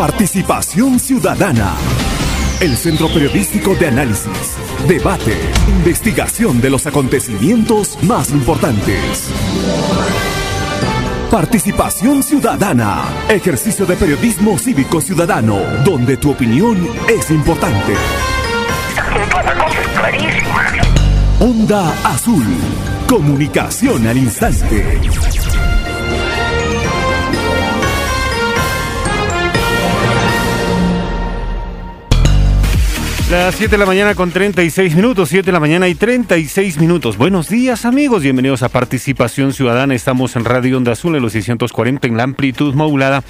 Participación Ciudadana. El centro periodístico de análisis, debate, investigación de los acontecimientos más importantes. Participación Ciudadana. Ejercicio de periodismo cívico ciudadano, donde tu opinión es importante. Onda Azul. Comunicación al instante. Las 7 de la mañana con 36 minutos, 7 de la mañana y 36 minutos. Buenos días amigos, bienvenidos a Participación Ciudadana. Estamos en Radio Onda Azul en los 640 en la amplitud modulada,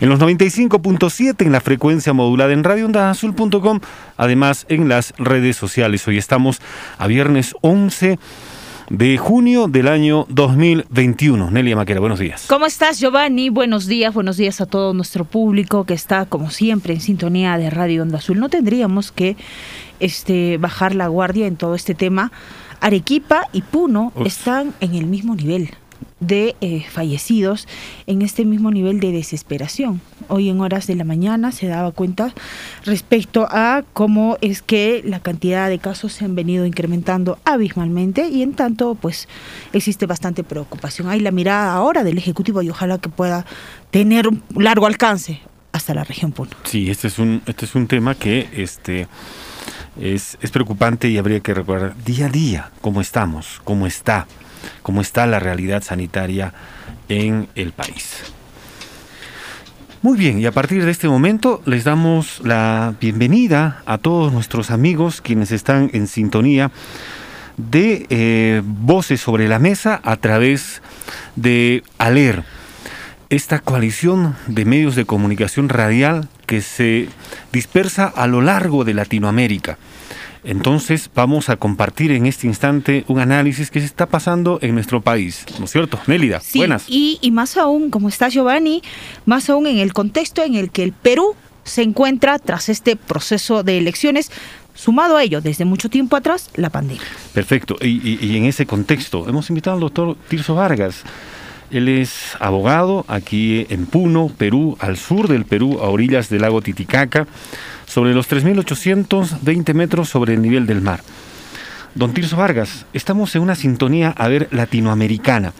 en los 95.7 en la frecuencia modulada en radioondazul.com, además en las redes sociales. Hoy estamos a viernes 11 de junio del año 2021. Nelia Maquera, buenos días. ¿Cómo estás, Giovanni? Buenos días, buenos días a todo nuestro público que está, como siempre, en sintonía de Radio Onda Azul. No tendríamos que este, bajar la guardia en todo este tema. Arequipa y Puno están en el mismo nivel de eh, fallecidos en este mismo nivel de desesperación. Hoy en horas de la mañana se daba cuenta respecto a cómo es que la cantidad de casos se han venido incrementando abismalmente y en tanto pues existe bastante preocupación. Hay la mirada ahora del Ejecutivo y ojalá que pueda tener un largo alcance hasta la región Puno. Sí, este es un, este es un tema que este, es, es preocupante y habría que recordar día a día cómo estamos, cómo está cómo está la realidad sanitaria en el país. Muy bien, y a partir de este momento les damos la bienvenida a todos nuestros amigos quienes están en sintonía de eh, Voces sobre la Mesa a través de ALER, esta coalición de medios de comunicación radial que se dispersa a lo largo de Latinoamérica. Entonces vamos a compartir en este instante un análisis que se está pasando en nuestro país, ¿no es cierto? Nélida, sí, buenas. Y, y más aún, como está Giovanni, más aún en el contexto en el que el Perú se encuentra tras este proceso de elecciones, sumado a ello, desde mucho tiempo atrás, la pandemia. Perfecto, y, y, y en ese contexto hemos invitado al doctor Tirso Vargas. Él es abogado aquí en Puno, Perú, al sur del Perú, a orillas del lago Titicaca sobre los 3.820 metros sobre el nivel del mar. Don Tirso Vargas, estamos en una sintonía, a ver, latinoamericana,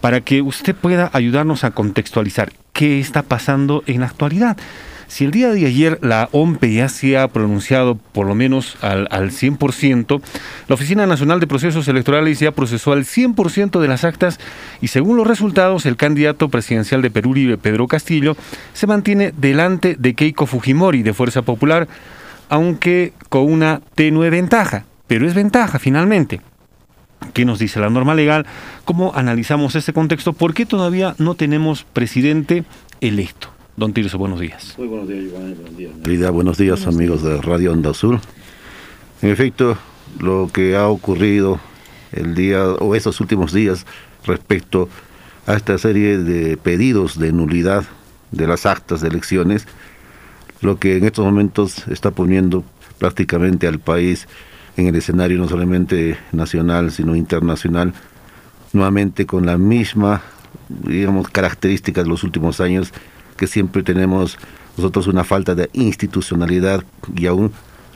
para que usted pueda ayudarnos a contextualizar qué está pasando en la actualidad. Si el día de ayer la OMPE ya se ha pronunciado por lo menos al, al 100%, la Oficina Nacional de Procesos Electorales ya procesó al 100% de las actas y según los resultados el candidato presidencial de Perú Libre, Pedro Castillo, se mantiene delante de Keiko Fujimori de Fuerza Popular, aunque con una tenue ventaja, pero es ventaja finalmente. ¿Qué nos dice la norma legal? ¿Cómo analizamos este contexto? ¿Por qué todavía no tenemos presidente electo? Don Tirso, buenos días. Muy buenos días, Giovanni. Buenos días. Buenos, buenos días, amigos de Radio Onda Azul. En efecto, lo que ha ocurrido el día o esos últimos días respecto a esta serie de pedidos de nulidad de las actas de elecciones, lo que en estos momentos está poniendo prácticamente al país en el escenario no solamente nacional, sino internacional, nuevamente con la misma, digamos, característica de los últimos años, que siempre tenemos nosotros una falta de institucionalidad y aún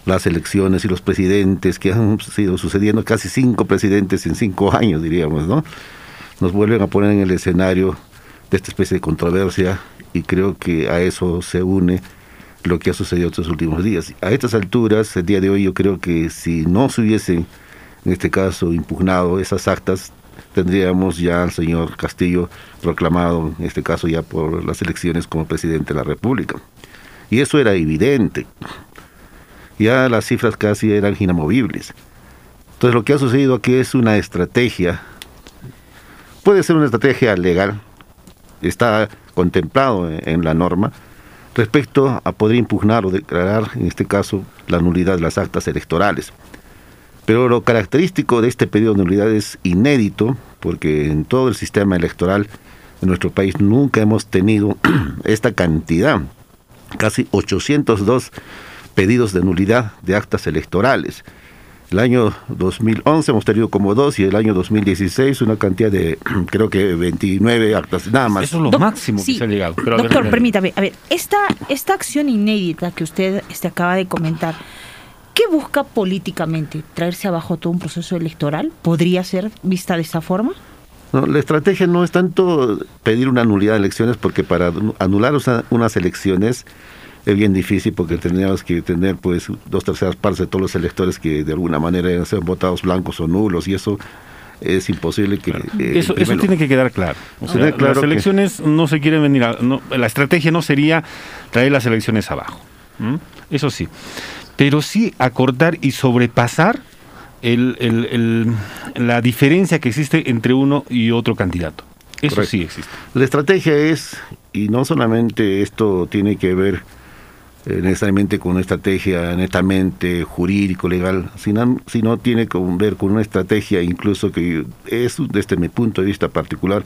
las elecciones y los presidentes que han sido sucediendo, casi cinco presidentes en cinco años, diríamos, ¿no? Nos vuelven a poner en el escenario de esta especie de controversia y creo que a eso se une lo que ha sucedido estos últimos días. A estas alturas, el día de hoy, yo creo que si no se hubiesen, en este caso, impugnado esas actas, tendríamos ya al señor Castillo proclamado, en este caso ya por las elecciones como presidente de la República. Y eso era evidente. Ya las cifras casi eran inamovibles. Entonces lo que ha sucedido aquí es una estrategia, puede ser una estrategia legal, está contemplado en la norma, respecto a poder impugnar o declarar, en este caso, la nulidad de las actas electorales. Pero lo característico de este pedido de nulidad es inédito, porque en todo el sistema electoral de nuestro país nunca hemos tenido esta cantidad, casi 802 pedidos de nulidad de actas electorales. El año 2011 hemos tenido como dos y el año 2016 una cantidad de, creo que 29 actas, nada más. Eso es lo máximo que se ha llegado. Pero a ver, Doctor, a ver. permítame, a ver, esta, esta acción inédita que usted este, acaba de comentar, ¿qué busca políticamente? ¿Traerse abajo todo un proceso electoral? ¿Podría ser vista de esta forma? No, la estrategia no es tanto pedir una nulidad de elecciones, porque para anular unas elecciones es bien difícil, porque tendríamos que tener pues dos terceras partes de todos los electores que de alguna manera sido votados blancos o nulos, y eso es imposible que... eh, Eso, tiene que quedar claro. O Sí, sea, claro las que- elecciones no se quieren venir a, no, la estrategia no sería traer las elecciones abajo. Eso sí. Pero sí acortar y sobrepasar el- el- el- la diferencia que existe entre uno y otro candidato. Eso Correcto. sí existe. La estrategia es, y no solamente esto tiene que ver eh, necesariamente con una estrategia netamente jurídico, legal, sino, sino tiene que ver con una estrategia incluso que es, desde mi punto de vista particular,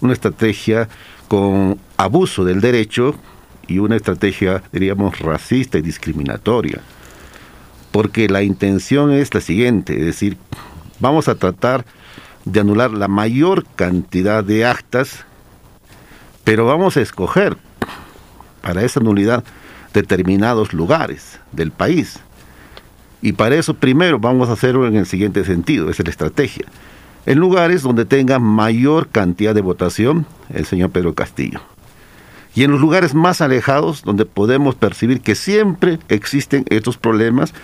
una estrategia con abuso del derecho y una estrategia, diríamos, racista y discriminatoria. Porque la intención es la siguiente, es decir, vamos a tratar de anular la mayor cantidad de actas, pero vamos a escoger para esa nulidad determinados lugares del país. Y para eso primero vamos a hacerlo en el siguiente sentido, es la estrategia. En lugares donde tenga mayor cantidad de votación el señor Pedro Castillo. Y en los lugares más alejados donde podemos percibir que siempre existen estos problemas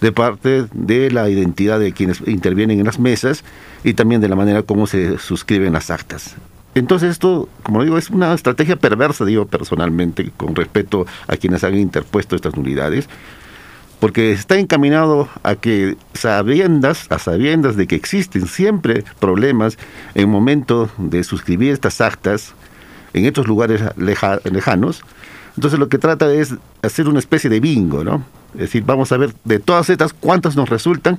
de parte de la identidad de quienes intervienen en las mesas y también de la manera como se suscriben las actas. Entonces esto, como digo, es una estrategia perversa, digo personalmente, con respecto a quienes han interpuesto estas nulidades, porque está encaminado a que sabiendas, a sabiendas de que existen siempre problemas en momento de suscribir estas actas en estos lugares leja- lejanos, entonces lo que trata es hacer una especie de bingo, ¿no? Es decir, vamos a ver de todas estas cuántas nos resultan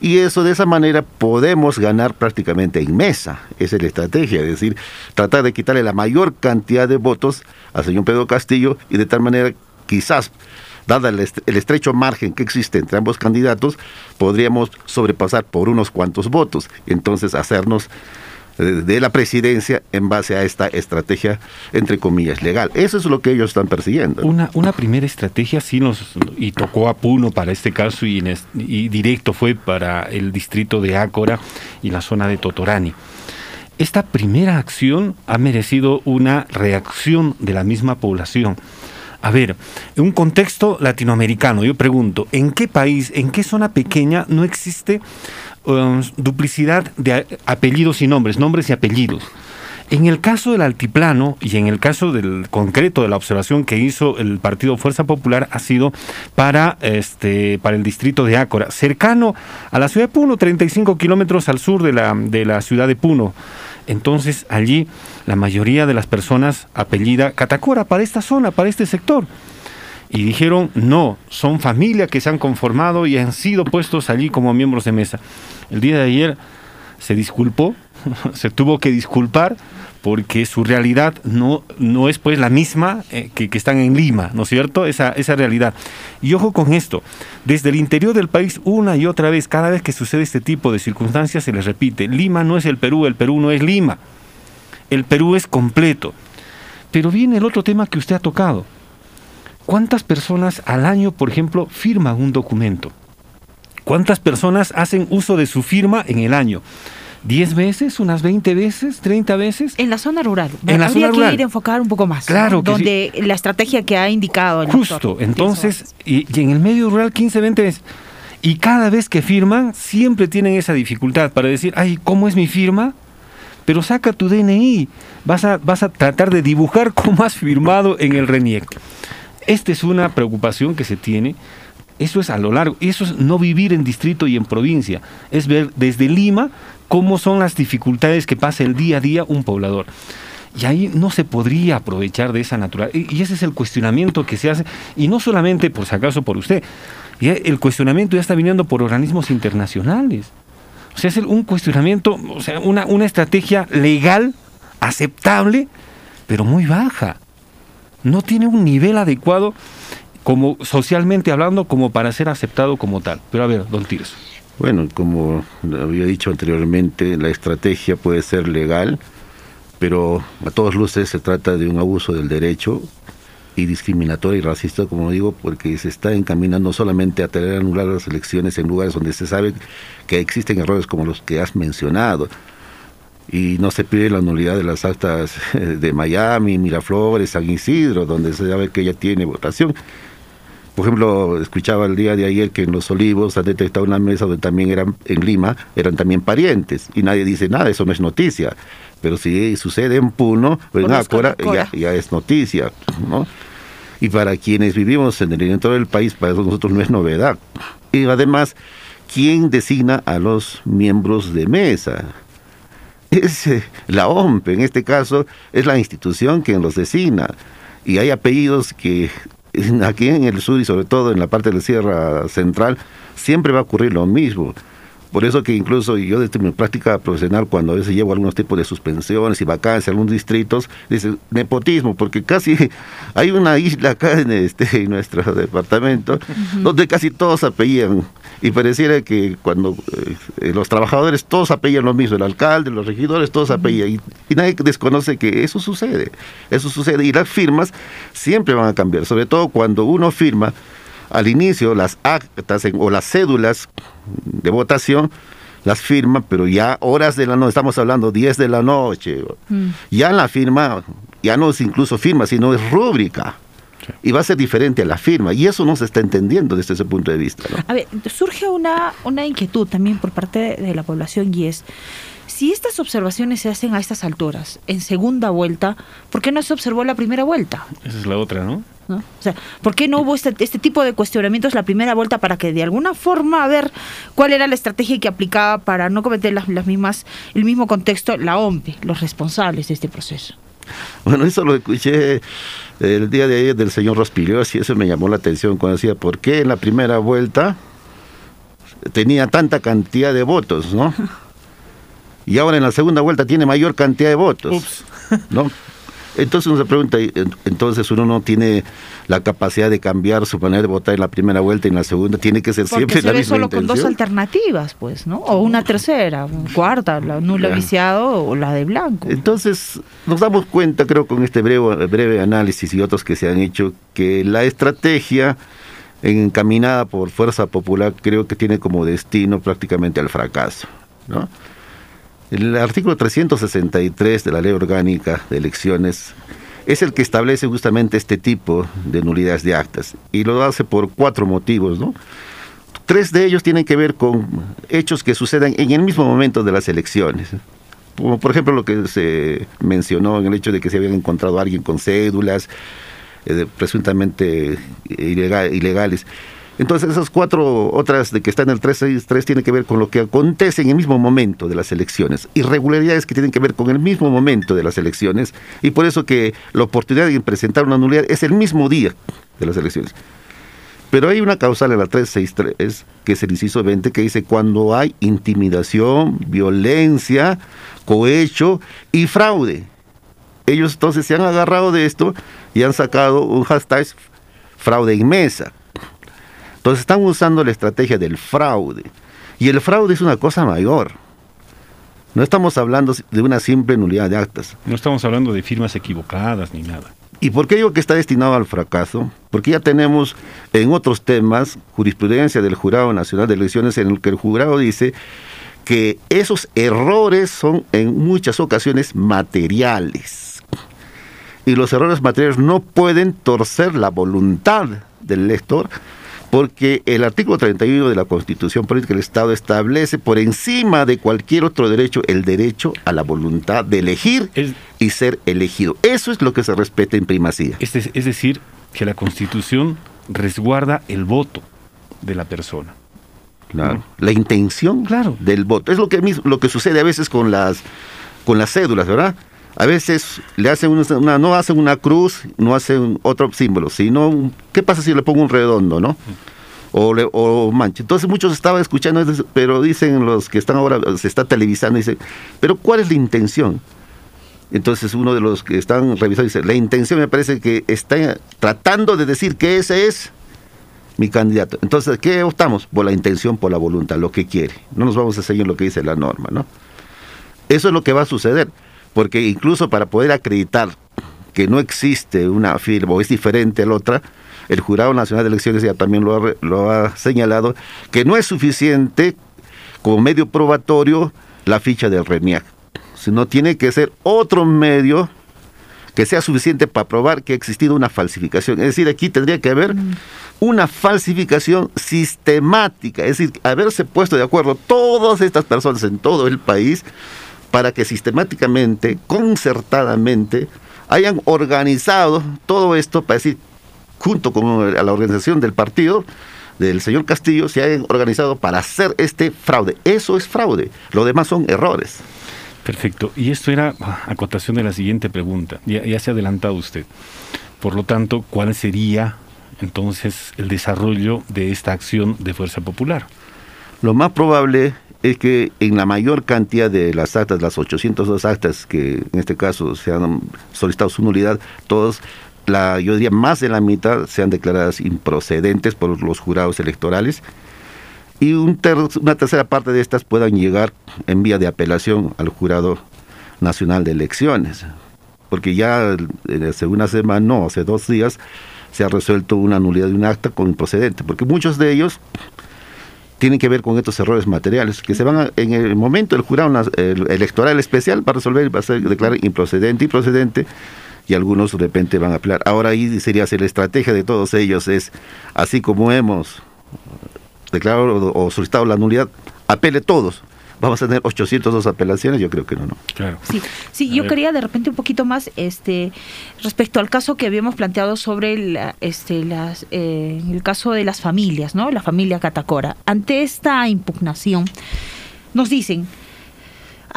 y eso de esa manera podemos ganar prácticamente en mesa. Esa es la estrategia, es decir, tratar de quitarle la mayor cantidad de votos al señor Pedro Castillo y de tal manera quizás, dada el, est- el estrecho margen que existe entre ambos candidatos, podríamos sobrepasar por unos cuantos votos. Entonces hacernos de la presidencia en base a esta estrategia, entre comillas, legal. Eso es lo que ellos están persiguiendo. Una, una primera estrategia sí nos y tocó a Puno para este caso y, y directo fue para el distrito de Ácora y la zona de Totorani. Esta primera acción ha merecido una reacción de la misma población. A ver, en un contexto latinoamericano, yo pregunto, ¿en qué país, en qué zona pequeña no existe um, duplicidad de apellidos y nombres, nombres y apellidos? En el caso del altiplano y en el caso del concreto de la observación que hizo el Partido Fuerza Popular ha sido para este para el distrito de Ácora, cercano a la ciudad de Puno, 35 kilómetros al sur de la, de la ciudad de Puno. Entonces allí la mayoría de las personas apellida Catacora para esta zona, para este sector. Y dijeron, no, son familia que se han conformado y han sido puestos allí como miembros de mesa. El día de ayer se disculpó, se tuvo que disculpar porque su realidad no, no es pues la misma eh, que, que están en Lima, ¿no es cierto? Esa, esa realidad. Y ojo con esto, desde el interior del país una y otra vez, cada vez que sucede este tipo de circunstancias se les repite, Lima no es el Perú, el Perú no es Lima, el Perú es completo. Pero viene el otro tema que usted ha tocado. ¿Cuántas personas al año, por ejemplo, firman un documento? ¿Cuántas personas hacen uso de su firma en el año? ¿10 veces? ¿Unas 20 veces? ¿30 veces? En la zona rural. En la Habría zona que rural. ir a enfocar un poco más. Claro ¿no? que Donde la estrategia que ha indicado el Justo, doctor. entonces, y, y en el medio rural 15, 20 veces. Y cada vez que firman, siempre tienen esa dificultad para decir, ay, ¿cómo es mi firma? Pero saca tu DNI, vas a, vas a tratar de dibujar cómo has firmado en el RENIEC. Esta es una preocupación que se tiene. Eso es a lo largo. Eso es no vivir en distrito y en provincia. Es ver desde Lima cómo son las dificultades que pasa el día a día un poblador. Y ahí no se podría aprovechar de esa naturaleza. Y ese es el cuestionamiento que se hace. Y no solamente, por si acaso, por usted. El cuestionamiento ya está viniendo por organismos internacionales. O sea, es un cuestionamiento, o sea, una, una estrategia legal, aceptable, pero muy baja. No tiene un nivel adecuado como socialmente hablando como para ser aceptado como tal. Pero a ver, don Tirso. Bueno, como había dicho anteriormente, la estrategia puede ser legal, pero a todas luces se trata de un abuso del derecho y discriminatorio y racista, como digo, porque se está encaminando solamente a tener anular las elecciones en lugares donde se sabe que existen errores como los que has mencionado. Y no se pide la nulidad de las actas de Miami, Miraflores, San Isidro, donde se sabe que ella tiene votación. Por ejemplo, escuchaba el día de ayer que en Los Olivos han detectado una mesa donde también eran, en Lima, eran también parientes, y nadie dice nada, eso no es noticia. Pero si sucede en Puno, pues en Ácora, ya, ya es noticia, ¿no? Y para quienes vivimos en el interior del país, para nosotros no es novedad. Y además, ¿quién designa a los miembros de mesa? Es eh, la OMP, en este caso, es la institución quien los designa. Y hay apellidos que aquí en el sur y sobre todo en la parte de la Sierra Central, siempre va a ocurrir lo mismo. Por eso que incluso yo desde mi práctica profesional, cuando a veces llevo algunos tipos de suspensiones y vacancias en algunos distritos, dice nepotismo, porque casi hay una isla acá en, este, en nuestro departamento donde casi todos apellidan. Y pareciera que cuando eh, los trabajadores todos apellidan lo mismo, el alcalde, los regidores, todos apellidan. Y, y, nadie desconoce que eso sucede. Eso sucede. Y las firmas siempre van a cambiar, sobre todo cuando uno firma al inicio las actas o las cédulas de votación las firma, pero ya horas de la noche, estamos hablando 10 de la noche, mm. ya la firma, ya no es incluso firma, sino es rúbrica. Y va a ser diferente a la firma. Y eso no se está entendiendo desde ese punto de vista. A ver, surge una, una inquietud también por parte de la población y es, si estas observaciones se hacen a estas alturas, en segunda vuelta, ¿por qué no se observó la primera vuelta? Esa es la otra, ¿no? ¿No? O sea, ¿por qué no hubo este, este, tipo de cuestionamientos la primera vuelta para que de alguna forma a ver cuál era la estrategia que aplicaba para no cometer las, las mismas, el mismo contexto la OMP, los responsables de este proceso? Bueno, eso lo escuché el día de ayer del señor Rospilios y eso me llamó la atención cuando decía, ¿por qué en la primera vuelta tenía tanta cantidad de votos, no? y ahora en la segunda vuelta tiene mayor cantidad de votos. ¿no? Entonces uno se pregunta, entonces uno no tiene la capacidad de cambiar su manera de votar en la primera vuelta y en la segunda, tiene que ser siempre la misma solo con dos alternativas, pues, ¿no? O una tercera, cuarta, la nula viciado o la de blanco. Entonces nos damos cuenta, creo, con este breve, breve análisis y otros que se han hecho, que la estrategia encaminada por Fuerza Popular creo que tiene como destino prácticamente al fracaso, ¿no? El artículo 363 de la Ley Orgánica de Elecciones es el que establece justamente este tipo de nulidades de actas y lo hace por cuatro motivos, ¿no? Tres de ellos tienen que ver con hechos que sucedan en el mismo momento de las elecciones. Como por ejemplo lo que se mencionó en el hecho de que se habían encontrado a alguien con cédulas eh, presuntamente ilegales. Entonces esas cuatro otras de que están en el 363 tienen que ver con lo que acontece en el mismo momento de las elecciones. Irregularidades que tienen que ver con el mismo momento de las elecciones y por eso que la oportunidad de presentar una nulidad es el mismo día de las elecciones. Pero hay una causal en la 363, que es el inciso 20, que dice cuando hay intimidación, violencia, cohecho y fraude. Ellos entonces se han agarrado de esto y han sacado un hashtag fraude en mesa. Entonces están usando la estrategia del fraude. Y el fraude es una cosa mayor. No estamos hablando de una simple nulidad de actas. No estamos hablando de firmas equivocadas ni nada. ¿Y por qué digo que está destinado al fracaso? Porque ya tenemos en otros temas jurisprudencia del Jurado Nacional de Elecciones en el que el jurado dice que esos errores son en muchas ocasiones materiales. Y los errores materiales no pueden torcer la voluntad del elector porque el artículo 31 de la Constitución Política del Estado establece por encima de cualquier otro derecho el derecho a la voluntad de elegir y ser elegido. Eso es lo que se respeta en primacía. Es, es decir, que la Constitución resguarda el voto de la persona. Claro. La intención claro. del voto. Es lo que, lo que sucede a veces con las, con las cédulas, ¿verdad? A veces le hacen una, no hacen una cruz, no hacen otro símbolo, sino, ¿qué pasa si le pongo un redondo, no? O, le, o mancha. Entonces muchos estaban escuchando, pero dicen los que están ahora, se está televisando, dicen, pero ¿cuál es la intención? Entonces uno de los que están revisando dice, la intención me parece que está tratando de decir que ese es mi candidato. Entonces, ¿qué optamos? Por la intención, por la voluntad, lo que quiere. No nos vamos a seguir lo que dice la norma, ¿no? Eso es lo que va a suceder, porque incluso para poder acreditar que no existe una firma o es diferente a la otra, el Jurado Nacional de Elecciones ya también lo ha, lo ha señalado, que no es suficiente como medio probatorio la ficha del RENIAC, sino tiene que ser otro medio que sea suficiente para probar que ha existido una falsificación. Es decir, aquí tendría que haber mm. una falsificación sistemática, es decir, haberse puesto de acuerdo todas estas personas en todo el país para que sistemáticamente, concertadamente, hayan organizado todo esto para decir, junto con la organización del partido, del señor Castillo, se hayan organizado para hacer este fraude. Eso es fraude, lo demás son errores. Perfecto. Y esto era acotación de la siguiente pregunta. Ya, ya se ha adelantado usted. Por lo tanto, ¿cuál sería entonces el desarrollo de esta acción de Fuerza Popular? Lo más probable es que en la mayor cantidad de las actas, las 802 actas que en este caso se han solicitado su nulidad, todos, la, yo diría más de la mitad sean declaradas improcedentes por los jurados electorales y un una tercera parte de estas puedan llegar en vía de apelación al Jurado Nacional de Elecciones. Porque ya hace una semana, no, hace dos días, se ha resuelto una nulidad de un acta con improcedente, porque muchos de ellos tienen que ver con estos errores materiales, que se van en el momento el jurado electoral especial va a resolver, va a ser, declarar improcedente y procedente, y algunos de repente van a apelar. Ahora ahí sería hacer la estrategia de todos ellos, es así como hemos declarado o solicitado la nulidad, apele todos vamos a tener 802 apelaciones, yo creo que no, no. Claro. Sí, sí yo quería de repente un poquito más este respecto al caso que habíamos planteado sobre este las eh, el caso de las familias, ¿no? La familia Catacora. Ante esta impugnación nos dicen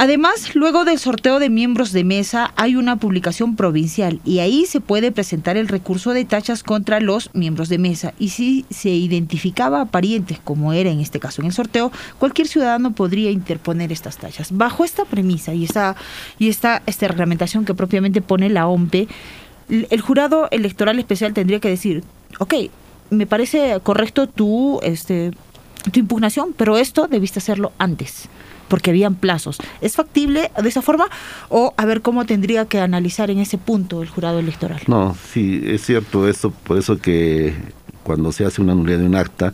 Además, luego del sorteo de miembros de mesa hay una publicación provincial y ahí se puede presentar el recurso de tachas contra los miembros de mesa. Y si se identificaba a parientes, como era en este caso en el sorteo, cualquier ciudadano podría interponer estas tachas. Bajo esta premisa y esta, y esta, esta reglamentación que propiamente pone la OMPE, el jurado electoral especial tendría que decir, ok, me parece correcto tu, este, tu impugnación, pero esto debiste hacerlo antes porque habían plazos. ¿Es factible de esa forma o a ver cómo tendría que analizar en ese punto el jurado electoral? No, sí, es cierto eso, por eso que cuando se hace una nulidad de un acta,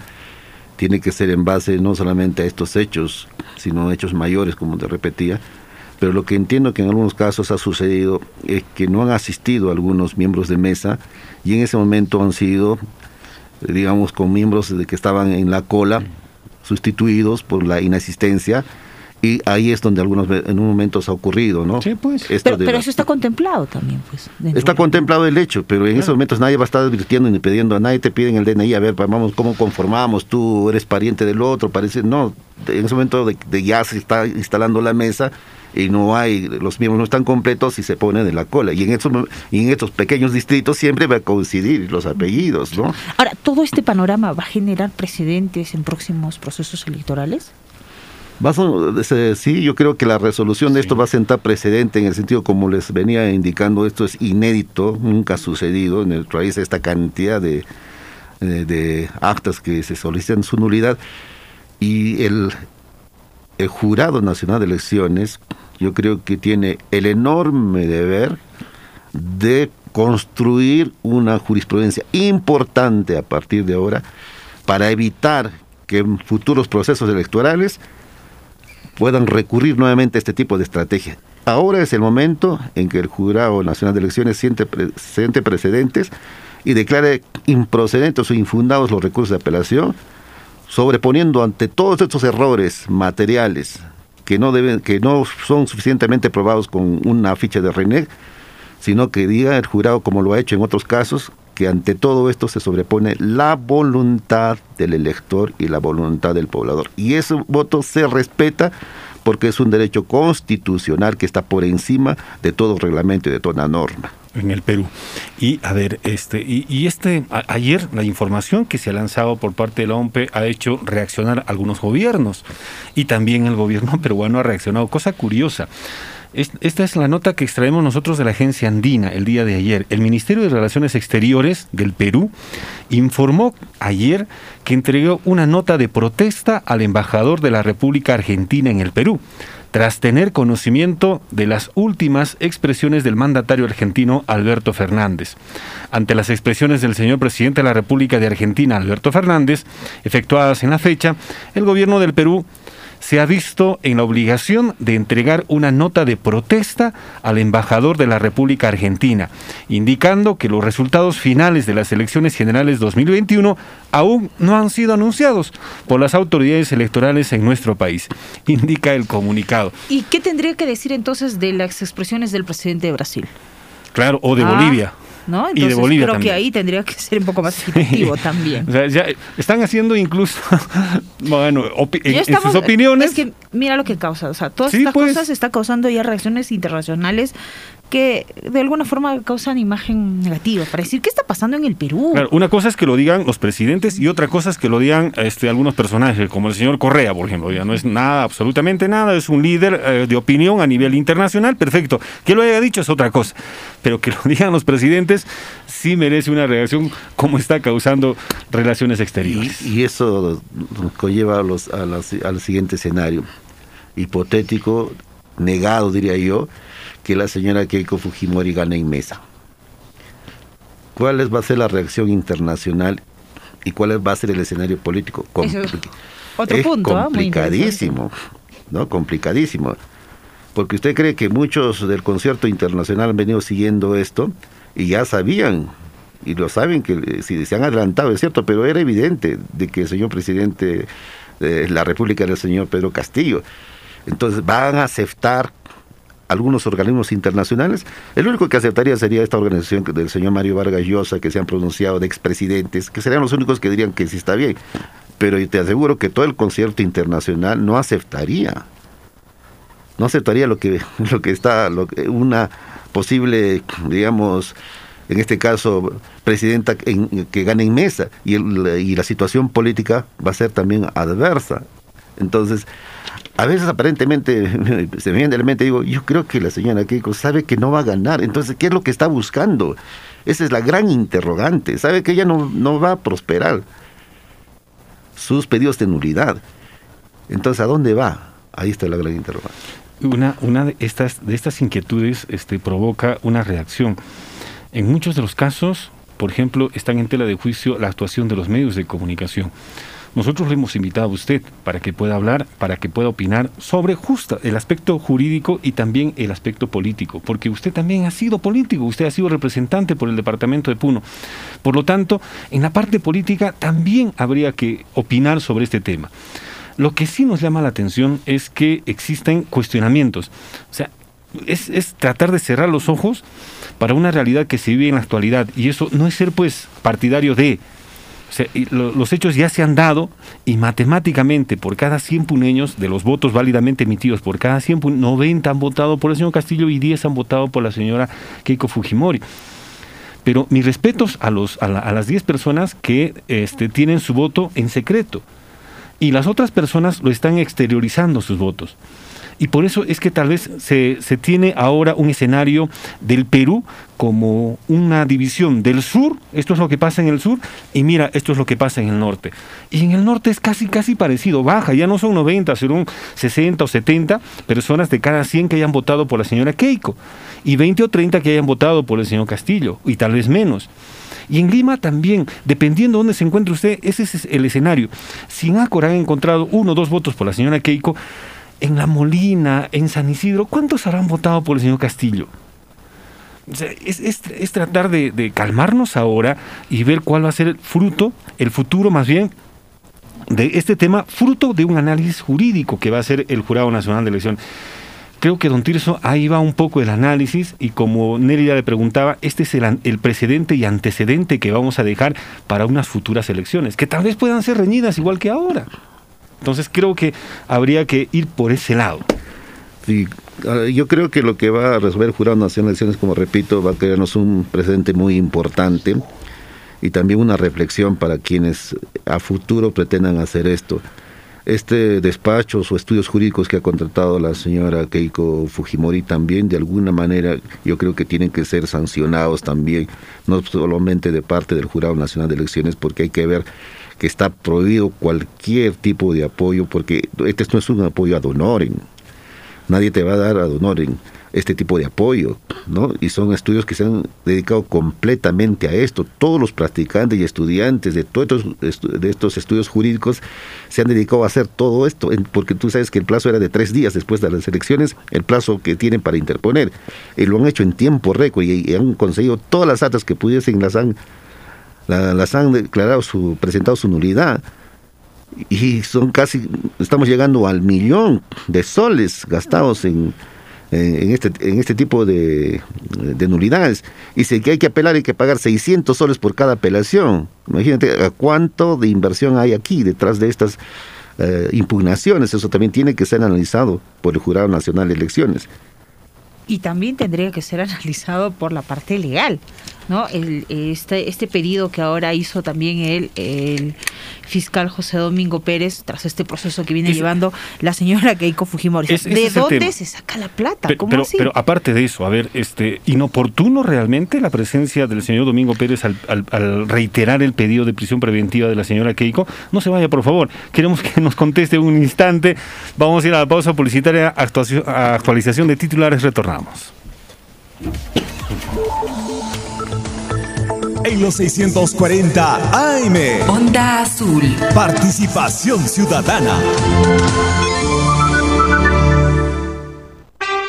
tiene que ser en base no solamente a estos hechos, sino hechos mayores, como te repetía. Pero lo que entiendo que en algunos casos ha sucedido es que no han asistido algunos miembros de mesa y en ese momento han sido, digamos, con miembros de que estaban en la cola, sustituidos por la inasistencia y ahí es donde algunos en un momento ha ocurrido, ¿no? Sí, pues. pero, eso está contemplado también, pues. Está contemplado el hecho, pero en esos momentos nadie va a estar advirtiendo ni pidiendo a nadie, te piden el DNI, a ver, vamos, ¿cómo conformamos? Tú eres pariente del otro, parece, no, en ese momento de, ya se está instalando la mesa y no hay, los miembros no están completos y se pone de la cola. Y en estos, y en estos pequeños distritos siempre va a coincidir los apellidos, ¿no? Ahora, ¿todo este panorama va a generar precedentes en próximos procesos electorales? Sí, yo creo que la resolución de esto va a sentar precedente en el sentido como les venía indicando, esto es inédito, nunca ha sucedido en el país esta cantidad de, de, actas que se solicitan su nulidad. Y el, el Jurado Nacional de Elecciones yo creo que tiene el enorme deber de construir una jurisprudencia importante a partir de ahora para evitar que en futuros procesos electorales puedan recurrir nuevamente a este tipo de estrategia. Ahora es el momento en que el Jurado Nacional de Elecciones siente, siente precedentes y declare improcedentes o infundados los recursos de apelación, sobreponiendo ante todos estos errores materiales que no deben, que no son suficientemente probados con una ficha de RENEG, sino que diga el jurado, como lo ha hecho en otros casos, que ante todo esto se sobrepone la voluntad del elector y la voluntad del poblador. Y ese voto se respeta porque es un derecho constitucional que está por encima de todo reglamento y de toda norma en el Perú. Y a ver, este, y, este, ayer la información que se ha lanzado por parte de la OMPE ha hecho reaccionar algunos gobiernos y también el gobierno peruano ha reaccionado. Cosa curiosa. Esta es la nota que extraemos nosotros de la agencia andina el día de ayer. El Ministerio de Relaciones Exteriores del Perú informó ayer que entregó una nota de protesta al embajador de la República Argentina en el Perú, tras tener conocimiento de las últimas expresiones del mandatario argentino Alberto Fernández. Ante las expresiones del señor presidente de la República de Argentina, Alberto Fernández, efectuadas en la fecha, el gobierno del Perú se ha visto en la obligación de entregar una nota de protesta al embajador de la República Argentina, indicando que los resultados finales de las elecciones generales 2021 aún no han sido anunciados por las autoridades electorales en nuestro país, indica el comunicado. ¿Y qué tendría que decir entonces de las expresiones del presidente de Brasil? Claro, o de ah. Bolivia. ¿No? Entonces, y de Bolivia creo que ahí tendría que ser un poco más equitativo también. O sea, ya están haciendo incluso, bueno, en, sus opiniones. Es que mira lo que causa, o sea, todas estas pues. cosas está causando ya reacciones internacionales que de alguna forma causan imagen negativa para decir qué está pasando en el Perú. una cosa es que lo digan los presidentes y otra cosa es que lo digan este, algunos personajes, como el señor Correa, por ejemplo. Ya no es nada, absolutamente nada, es un líder eh, de opinión a nivel internacional, perfecto. Que lo haya dicho es otra cosa, pero que lo digan los presidentes sí merece una reacción como está causando relaciones exteriores. Y, eso nos conlleva a los, al siguiente escenario, hipotético, negado diría yo, que la señora Keiko Fujimori gane en mesa. ¿Cuál va a ser la reacción internacional y cuál va a ser el escenario político? otro punto, ¿ah? complicadísimo, ¿no? Complicadísimo. Porque usted cree que muchos del concierto internacional han venido siguiendo esto y ya sabían, y lo saben que si se han adelantado, es cierto, pero era evidente de que el señor presidente de la República era el señor Pedro Castillo. Entonces van a aceptar algunos organismos internacionales. El único que aceptaría sería esta organización del señor Mario Vargas Llosa, que se han pronunciado de expresidentes, que serían los únicos que dirían que sí está bien. Pero te aseguro que todo el concierto internacional no aceptaría. No aceptaría lo que, lo que está, lo, una posible, digamos, en este caso, presidenta que gane en mesa, y, y la situación política va a ser también adversa. Entonces, a veces aparentemente se me viene de la mente, digo, yo creo que la señora Keiko sabe que no va a ganar, entonces, ¿qué es lo que está buscando? Esa es la gran interrogante, sabe que ella no, no va a prosperar sus pedidos de nulidad. Entonces, ¿a dónde va? Ahí está la gran interrogante. Una, una de, estas, de estas inquietudes este, provoca una reacción. En muchos de los casos, por ejemplo, están en tela de juicio la actuación de los medios de comunicación. Nosotros le hemos invitado a usted para que pueda hablar, para que pueda opinar sobre justo el aspecto jurídico y también el aspecto político, porque usted también ha sido político, usted ha sido representante por el departamento de Puno. Por lo tanto, en la parte política también habría que opinar sobre este tema. Lo que sí nos llama la atención es que existen cuestionamientos. O sea, es, es, tratar de cerrar los ojos para una realidad que se vive en la actualidad. Y eso no es ser pues partidario de, los hechos ya se han dado y matemáticamente por cada 100 puneños de los votos válidamente emitidos, por cada 100 90 han votado por el señor Castillo y 10 han votado por la señora Keiko Fujimori. Pero mis respetos a, los, a, las 10 personas que este, tienen su voto en secreto y las otras personas lo están exteriorizando sus votos. Y por eso es que tal vez se, se tiene ahora un escenario del Perú como una división del sur, esto es lo que pasa en el sur, y mira, esto es lo que pasa en el norte. Y en el norte es casi, casi parecido, baja, ya no son 90, son 60 o 70 personas de cada 100 que hayan votado por la señora Keiko, y 20 o 30 que hayan votado por el señor Castillo, y tal vez menos. Y en Lima también, dependiendo de dónde se encuentre usted, ese es el escenario. Si en Ácora han encontrado uno o dos votos por la señora Keiko, en La Molina, en San Isidro, ¿cuántos habrán votado por el señor Castillo? es, tratar de, calmarnos ahora y ver cuál va a ser el fruto, el futuro más bien, de este tema, fruto de un análisis jurídico que va a hacer el Jurado Nacional de Elección. Creo que don Tirso ahí va un poco el análisis y como ya le preguntaba, este es el, el precedente y antecedente que vamos a dejar para unas futuras elecciones, que tal vez puedan ser reñidas igual que ahora. Entonces creo que habría que ir por ese lado. Sí, ah, yo creo que lo que va a resolver el Jurado Nacional de Elecciones, como repito, va a crearnos un precedente muy importante y también una reflexión para quienes a futuro pretendan hacer esto. este despacho o estudios jurídicos que ha contratado la señora Keiko Fujimori también de alguna manera yo creo que tienen que ser sancionados también, no solamente de parte del Jurado Nacional de Elecciones, porque hay que ver que está prohibido cualquier tipo de apoyo, porque este no es un apoyo ad honorem. Nadie te va a dar ad honorem este tipo de apoyo, ¿no? Y son estudios que se han dedicado completamente a esto. Todos los practicantes y estudiantes de todos estos, de estos estudios jurídicos se han dedicado a hacer todo esto, porque tú sabes que el plazo era de tres días después de las elecciones, el plazo que tienen para interponer. Y lo han hecho en tiempo récord y, han conseguido todas las actas que pudiesen, las han, las han declarado, su, presentado su nulidad y son casi, estamos llegando al millón de soles gastados en, en este, en este tipo de, de nulidades. Dice que hay que apelar, hay que pagar 600 soles por cada apelación. Imagínate a cuánto de inversión hay aquí detrás de estas eh, impugnaciones. Eso también tiene que ser analizado por el Jurado Nacional de Elecciones. Y también tendría que ser analizado por la parte legal. ¿No? El, este, este pedido que ahora hizo también el, el fiscal José Domingo Pérez tras este proceso que viene llevando la señora Keiko Fujimori. ¿De dónde se saca la plata? Pero, pero, aparte de eso, a ver, este inoportuno realmente la presencia del señor Domingo Pérez al, al, reiterar el pedido de prisión preventiva de la señora Keiko. No se vaya, por favor. Queremos que nos conteste un instante. Vamos a ir a la pausa publicitaria, actualización de titulares, retornamos en los 640 AM. Onda Azul. Participación ciudadana.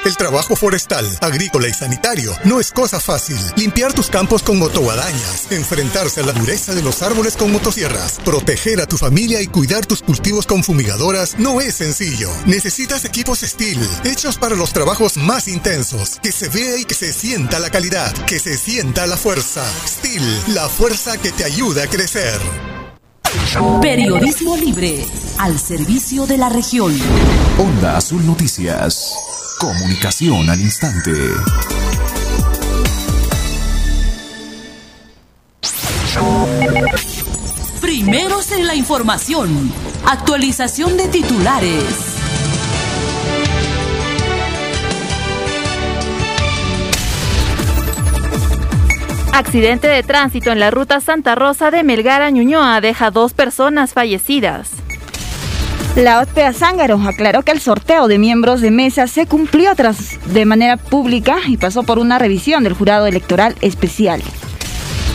El trabajo forestal, agrícola y sanitario no es cosa fácil. Limpiar tus campos con motoguadañas, enfrentarse a la dureza de los árboles con motosierras, proteger a tu familia y cuidar tus cultivos con fumigadoras no es sencillo. Necesitas equipos Steel, hechos para los trabajos más intensos, que se vea y que se sienta la calidad, que se sienta la fuerza. Steel, la fuerza que te ayuda a crecer. Periodismo libre, al servicio de la región. Onda Azul Noticias. Comunicación al instante. Primeros en la información. Actualización de titulares. Accidente de tránsito en la ruta Santa Rosa de Melgar a Ñuñoa deja dos personas fallecidas. La OTPEA Zángaro aclaró que el sorteo de miembros de mesa se cumplió tras de manera pública y pasó por una revisión del jurado electoral especial.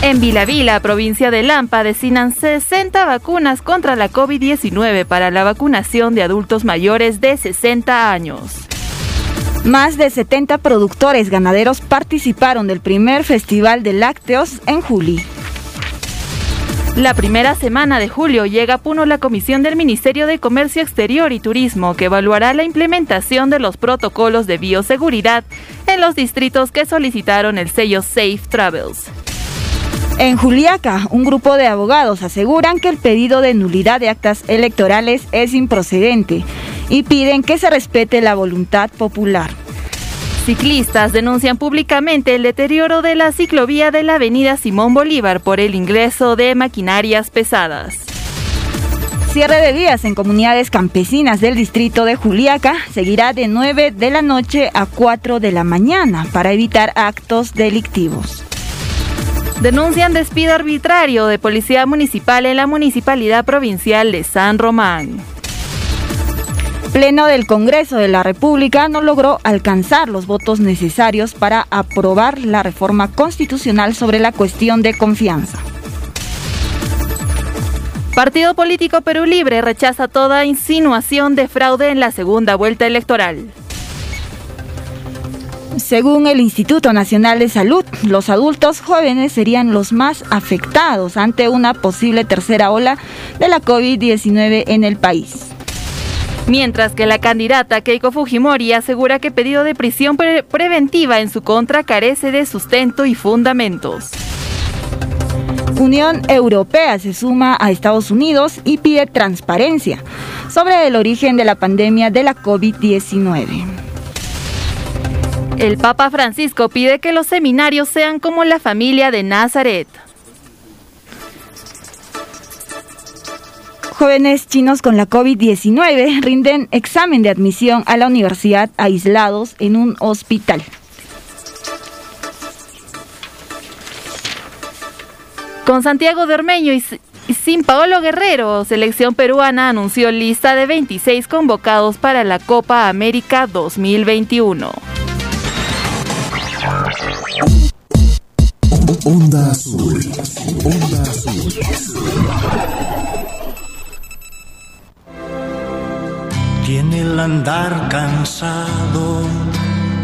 En Vila Vila, provincia de Lampa, destinan 60 vacunas contra la COVID-19 para la vacunación de adultos mayores de 60 años. Más de 70 productores ganaderos participaron del primer Festival de Lácteos en Juli. La primera semana de julio llega a Puno la comisión del Ministerio de Comercio Exterior y Turismo que evaluará la implementación de los protocolos de bioseguridad en los distritos que solicitaron el sello Safe Travels. En Juliaca, un grupo de abogados aseguran que el pedido de nulidad de actas electorales es improcedente y piden que se respete la voluntad popular. Ciclistas denuncian públicamente el deterioro de la ciclovía de la avenida Simón Bolívar por el ingreso de maquinarias pesadas. Cierre de vías en comunidades campesinas del distrito de Juliaca seguirá de 9 de la noche a 4 de la mañana para evitar actos delictivos. Denuncian despido arbitrario de policía municipal en la municipalidad provincial de San Román. Pleno del Congreso de la República no logró alcanzar los votos necesarios para aprobar la reforma constitucional sobre la cuestión de confianza. Partido Político Perú Libre rechaza toda insinuación de fraude en la segunda vuelta electoral. Según el Instituto Nacional de Salud, los adultos jóvenes serían los más afectados ante una posible tercera ola de la COVID-19 en el país. Mientras que la candidata Keiko Fujimori asegura que pedido de prisión preventiva en su contra carece de sustento y fundamentos. Unión Europea se suma a Estados Unidos y pide transparencia sobre el origen de la pandemia de la COVID-19. El Papa Francisco pide que los seminarios sean como la familia de Nazaret. Jóvenes chinos con la COVID-19 rinden examen de admisión a la universidad aislados en un hospital. Con Santiago Dermeño y sin Paolo Guerrero, selección peruana anunció lista de 26 convocados para la Copa América 2021. Onda Azul. Onda Azul. Tiene el andar cansado.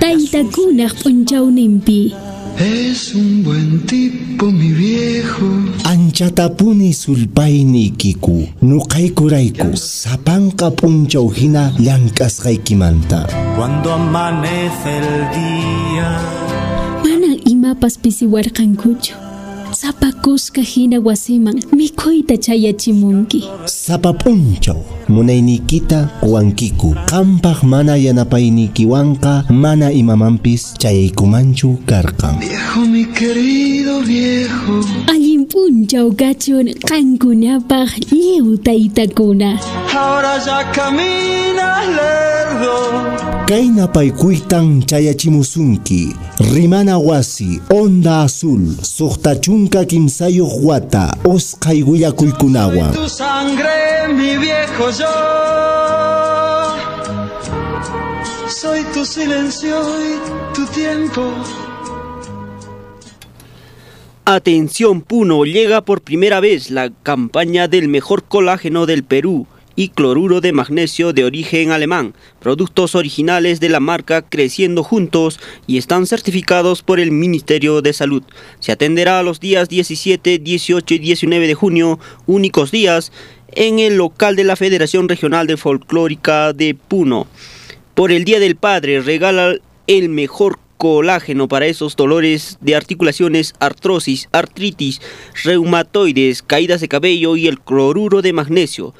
Taytakunaq nimpi. Es un buen tipo, mi viejo. Anchatapuni sulpainikiku, nuqaykurayku, sapanka punchaw hina llank'asqaykimanta. Cuando amanece el día. Mana imapas pisiwarqankuchu. Sapakusqa hina wasiman mikhuyta chayachimunki. Sapapunchaw munaynikita quwankiku. Qampaq mana yanapaynikiwanqa mana imamampis chayaykumanchu karqan. Viejo mi querido viejo. Allin punchaw kachun qankunapaq lliw taytakuna. Ahora ya caminas. Kay napaykuytan chayachimusunki. Rimana wasi, onda azul, suqtachunka kimsayuq wata, osqay willakuykunawan. Tu sangre, mi viejo yo. Soy tu silencio y tu tiempo. Atención Puno, llega por primera vez la campaña del mejor colágeno del Perú y cloruro de magnesio de origen alemán, productos originales de la marca Creciendo Juntos y están certificados por el Ministerio de Salud. Se atenderá a los días 17, 18 y 19 de junio, únicos días, en el local de la Federación Regional de Folclórica de Puno. Por el Día del Padre regala el mejor colágeno para esos dolores de articulaciones, artrosis, artritis, reumatoides, caídas de cabello y el cloruro de magnesio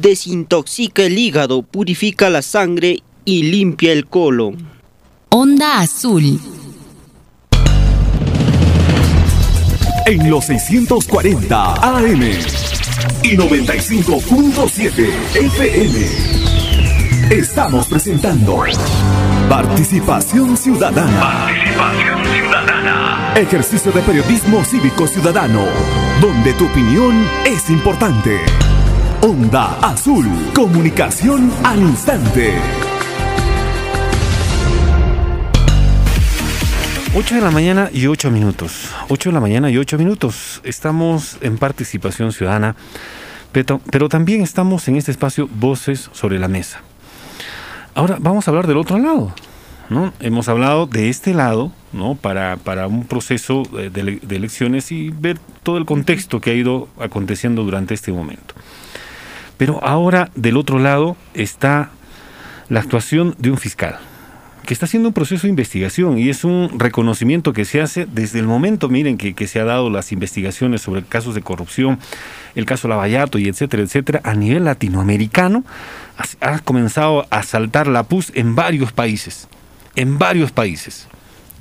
desintoxica el hígado, purifica la sangre y limpia el colon. Onda Azul. En los 640 AM y 95.7 FM. Estamos presentando Participación Ciudadana. Participación Ciudadana. Ejercicio de periodismo cívico ciudadano, donde tu opinión es importante. Onda Azul. Comunicación al instante. 8 de la mañana y 8 minutos. 8 de la mañana y 8 minutos. Estamos en participación ciudadana, pero, también estamos en este espacio Voces sobre la Mesa. Ahora vamos a hablar del otro lado. ¿no? Hemos hablado de este lado ¿no? para, para un proceso de elecciones y ver todo el contexto que ha ido aconteciendo durante este momento. Pero ahora del otro lado está la actuación de un fiscal que está haciendo un proceso de investigación y es un reconocimiento que se hace desde el momento, miren, que, se ha dado las investigaciones sobre casos de corrupción, el caso Lavallato y etcétera, etcétera, a nivel latinoamericano, ha, ha comenzado a saltar la pus en varios países, en varios países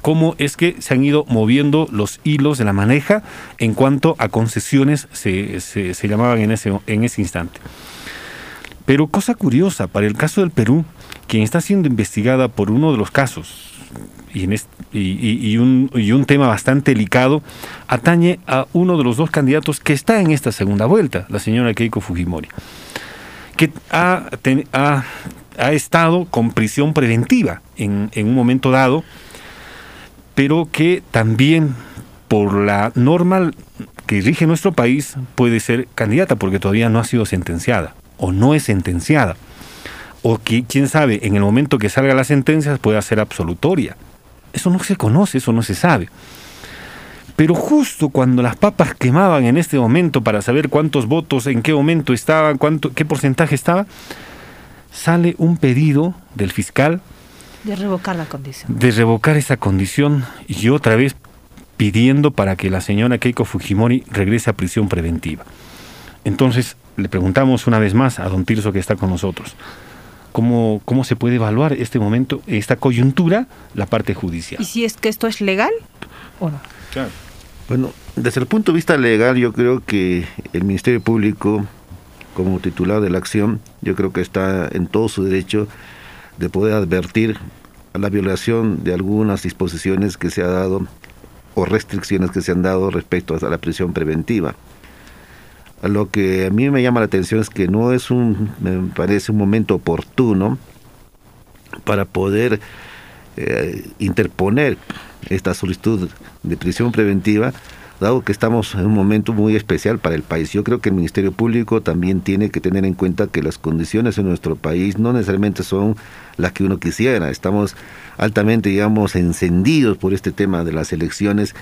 cómo es que se han ido moviendo los hilos de la maneja en cuanto a concesiones se, se, llamaban en ese, en ese instante. Pero cosa curiosa, para el caso del Perú, quien está siendo investigada por uno de los casos, y, en y, un, y, un, tema bastante delicado, atañe a uno de los dos candidatos que está en esta segunda vuelta, la señora Keiko Fujimori, que ha, ha, ha estado con prisión preventiva en, en un momento dado, pero que también por la norma que rige nuestro país puede ser candidata porque todavía no ha sido sentenciada o no es sentenciada. O que, quién sabe, en el momento que salga la sentencia pueda ser absolutoria. Eso no se conoce, eso no se sabe. Pero justo cuando las papas quemaban en este momento para saber cuántos votos, en qué momento estaban, cuánto, qué porcentaje estaba, sale un pedido del fiscal de revocar la condición. De revocar esa condición y otra vez pidiendo para que la señora Keiko Fujimori regrese a prisión preventiva. Entonces, le preguntamos una vez más a don Tirso que está con nosotros, ¿cómo, cómo se puede evaluar este momento, esta coyuntura, la parte judicial? ¿Y si es que esto es legal o no? Bueno, desde el punto de vista legal yo creo que el Ministerio Público como titular de la acción, yo creo que está en todo su derecho de poder advertir la violación de algunas disposiciones que se ha dado o restricciones que se han dado respecto a la prisión preventiva. Lo que a mí me llama la atención es que no es un, me parece un momento oportuno para poder eh, interponer esta solicitud de prisión preventiva, dado que estamos en un momento muy especial para el país. Yo creo que el Ministerio Público también tiene que tener en cuenta que las condiciones en nuestro país no necesariamente son las que uno quisiera. Estamos altamente, digamos, encendidos por este tema de las elecciones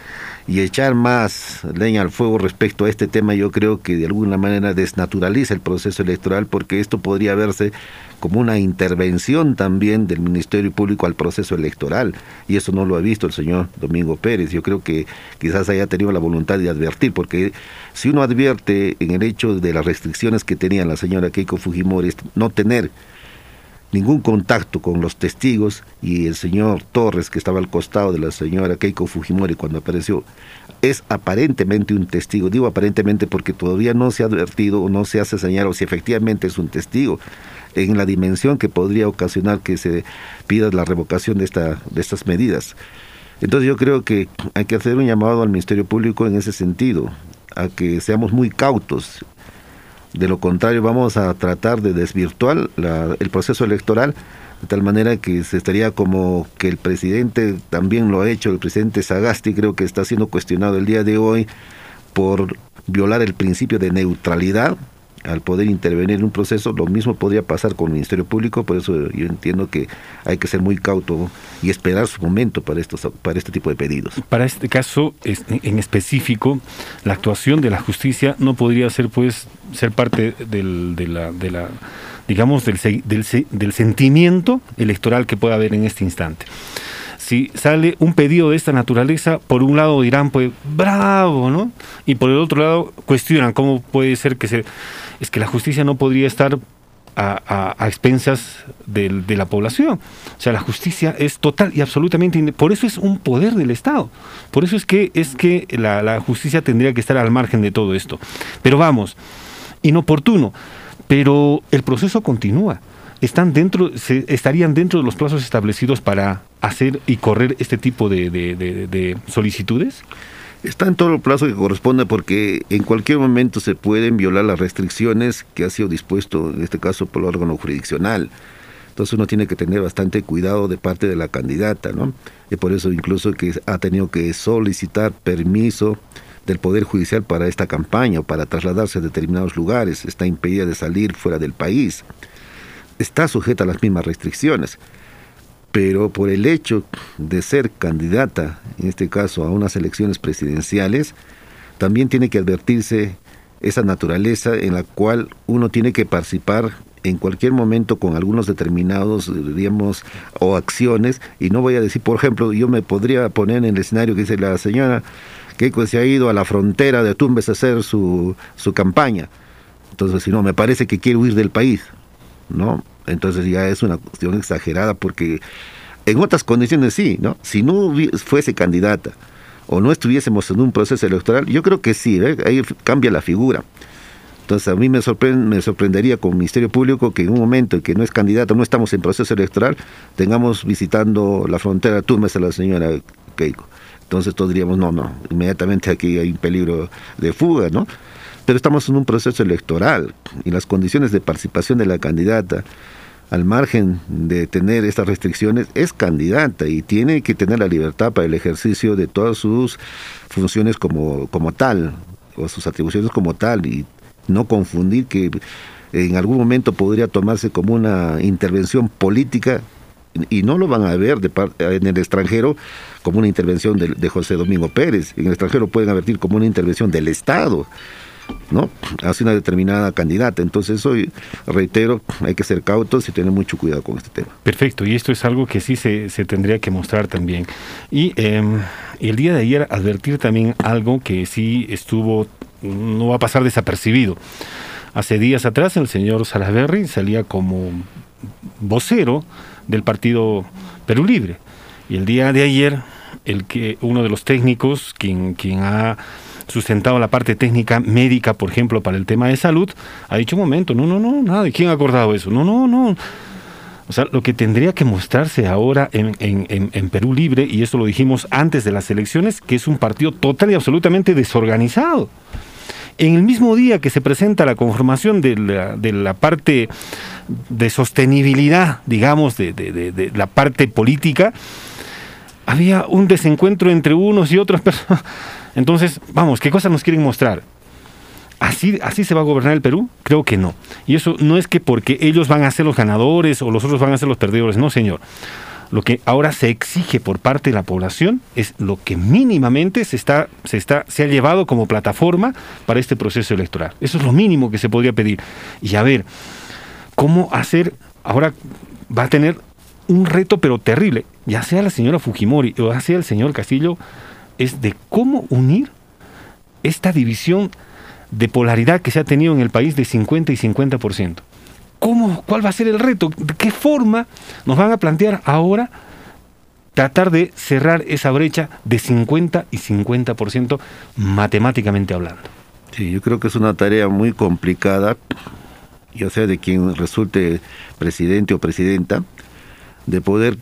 y echar más leña al fuego respecto a este tema yo creo que de alguna manera desnaturaliza el proceso electoral porque esto podría verse como una intervención también del Ministerio Público al proceso electoral y eso no lo ha visto el señor Domingo Pérez. Yo creo que quizás haya tenido la voluntad de advertir porque si uno advierte en el hecho de las restricciones que tenía la señora Keiko Fujimori, no tener ningún contacto con los testigos y el señor Torres, que estaba al costado de la señora Keiko Fujimori cuando apareció, es aparentemente un testigo. Digo aparentemente porque todavía no se ha advertido o no se hace señalar si efectivamente es un testigo en la dimensión que podría ocasionar que se pida la revocación de, esta, de estas medidas. Entonces yo creo que hay que hacer un llamado al Ministerio Público en ese sentido, a que seamos muy cautos de lo contrario, vamos a tratar de desvirtuar el proceso electoral de tal manera que se estaría como que el presidente también lo ha hecho, el presidente Sagasti creo que está siendo cuestionado el día de hoy por violar el principio de neutralidad al poder intervenir en un proceso, lo mismo podría pasar con el Ministerio Público, por eso yo entiendo que hay que ser muy cauto y esperar su momento para estos para este tipo de pedidos. Para este caso en específico, la actuación de la justicia no podría ser pues ser parte del, de la, digamos del, del sentimiento electoral que pueda haber en este instante si sale un pedido de esta naturaleza, por un lado dirán, pues, bravo, ¿no? Y por el otro lado cuestionan cómo puede ser que se es que la justicia no podría estar a, expensas de, la población. O sea, la justicia es total y absolutamente... Por eso es un poder del Estado. Por eso es que, es que la, justicia tendría que estar al margen de todo esto. Pero vamos, inoportuno. Pero el proceso continúa. Están dentro, se, estarían dentro de los plazos establecidos para hacer y correr este tipo de solicitudes. Está en todo el plazo que corresponde porque en cualquier momento se pueden violar las restricciones que ha sido dispuesto, en este caso, por el órgano jurisdiccional. Entonces uno tiene que tener bastante cuidado de parte de la candidata, ¿no? Y por eso incluso que ha tenido que solicitar permiso del Poder Judicial para esta campaña o para trasladarse a determinados lugares, está impedida de salir fuera del país, está sujeta a las mismas restricciones pero por el hecho de ser candidata, en este caso a unas elecciones presidenciales, también tiene que advertirse esa naturaleza en la cual uno tiene que participar en cualquier momento con algunos determinados, digamos, o acciones, y no voy a decir, por ejemplo, yo me podría poner en el escenario que dice la señora que se ha ido a la frontera de Tumbes a hacer su, su campaña. Entonces, si no, me parece que quiere huir del país, ¿no? Entonces ya es una cuestión exagerada porque en otras condiciones sí, ¿no? Si no fuese candidata o no estuviésemos en un proceso electoral, yo creo que sí, ¿eh? ahí cambia la figura. Entonces a mí me, me sorprendería como Ministerio Público que en un momento en que no es candidato, no estamos en proceso electoral, tengamos visitando la frontera Tumbes a la señora Keiko. Entonces todos diríamos, no, no, inmediatamente aquí hay un peligro de fuga, ¿no? Pero estamos en un proceso electoral y las condiciones de participación de la candidata, al margen de tener estas restricciones, es candidata y tiene que tener la libertad para el ejercicio de todas sus funciones como, como tal, o sus atribuciones como tal, y no confundir que en algún momento podría tomarse como una intervención política y no lo van a ver en el extranjero como una intervención de, de José Domingo Pérez, en el extranjero pueden advertir como una intervención del Estado. ¿No? Hace una determinada candidata. Entonces, hoy reitero, hay que ser cautos y tener mucho cuidado con este tema. Perfecto, y esto es algo que sí se, tendría que mostrar también. Y em, el día de ayer advertir también algo que sí estuvo, no va a pasar desapercibido. Hace días atrás el señor Salaverry salía como vocero del partido Perú Libre. Y el día de ayer, el que uno de los técnicos, quien, quien ha sustentado la parte técnica médica, por ejemplo, para el tema de salud, ha dicho un momento, no, no, no, nada, ¿quién ha acordado eso? No, no, no. O sea, lo que tendría que mostrarse ahora en, en, en, Perú Libre, y eso lo dijimos antes de las elecciones, que es un partido total y absolutamente desorganizado. En el mismo día que se presenta la conformación de la, de la parte de sostenibilidad, digamos, de, de, de, la parte política, había un desencuentro entre unos y otras personas. Entonces, vamos, ¿qué cosas nos quieren mostrar? ¿Así, ¿Así se va a gobernar el Perú? Creo que no. Y eso no es que porque ellos van a ser los ganadores o los otros van a ser los perdedores, no, señor. Lo que ahora se exige por parte de la población es lo que mínimamente se, está, se, está, se ha llevado como plataforma para este proceso electoral. Eso es lo mínimo que se podría pedir. Y a ver, ¿cómo hacer? Ahora va a tener un reto pero terrible, ya sea la señora Fujimori o ya sea el señor Castillo, es de cómo unir esta división de polaridad que se ha tenido en el país de 50 y 50%. ¿Cómo, ¿Cuál va a ser el reto? ¿De qué forma nos van a plantear ahora tratar de cerrar esa brecha de 50 y 50% matemáticamente hablando? Sí, yo creo que es una tarea muy complicada, ya sea de quien resulte presidente o presidenta, de poder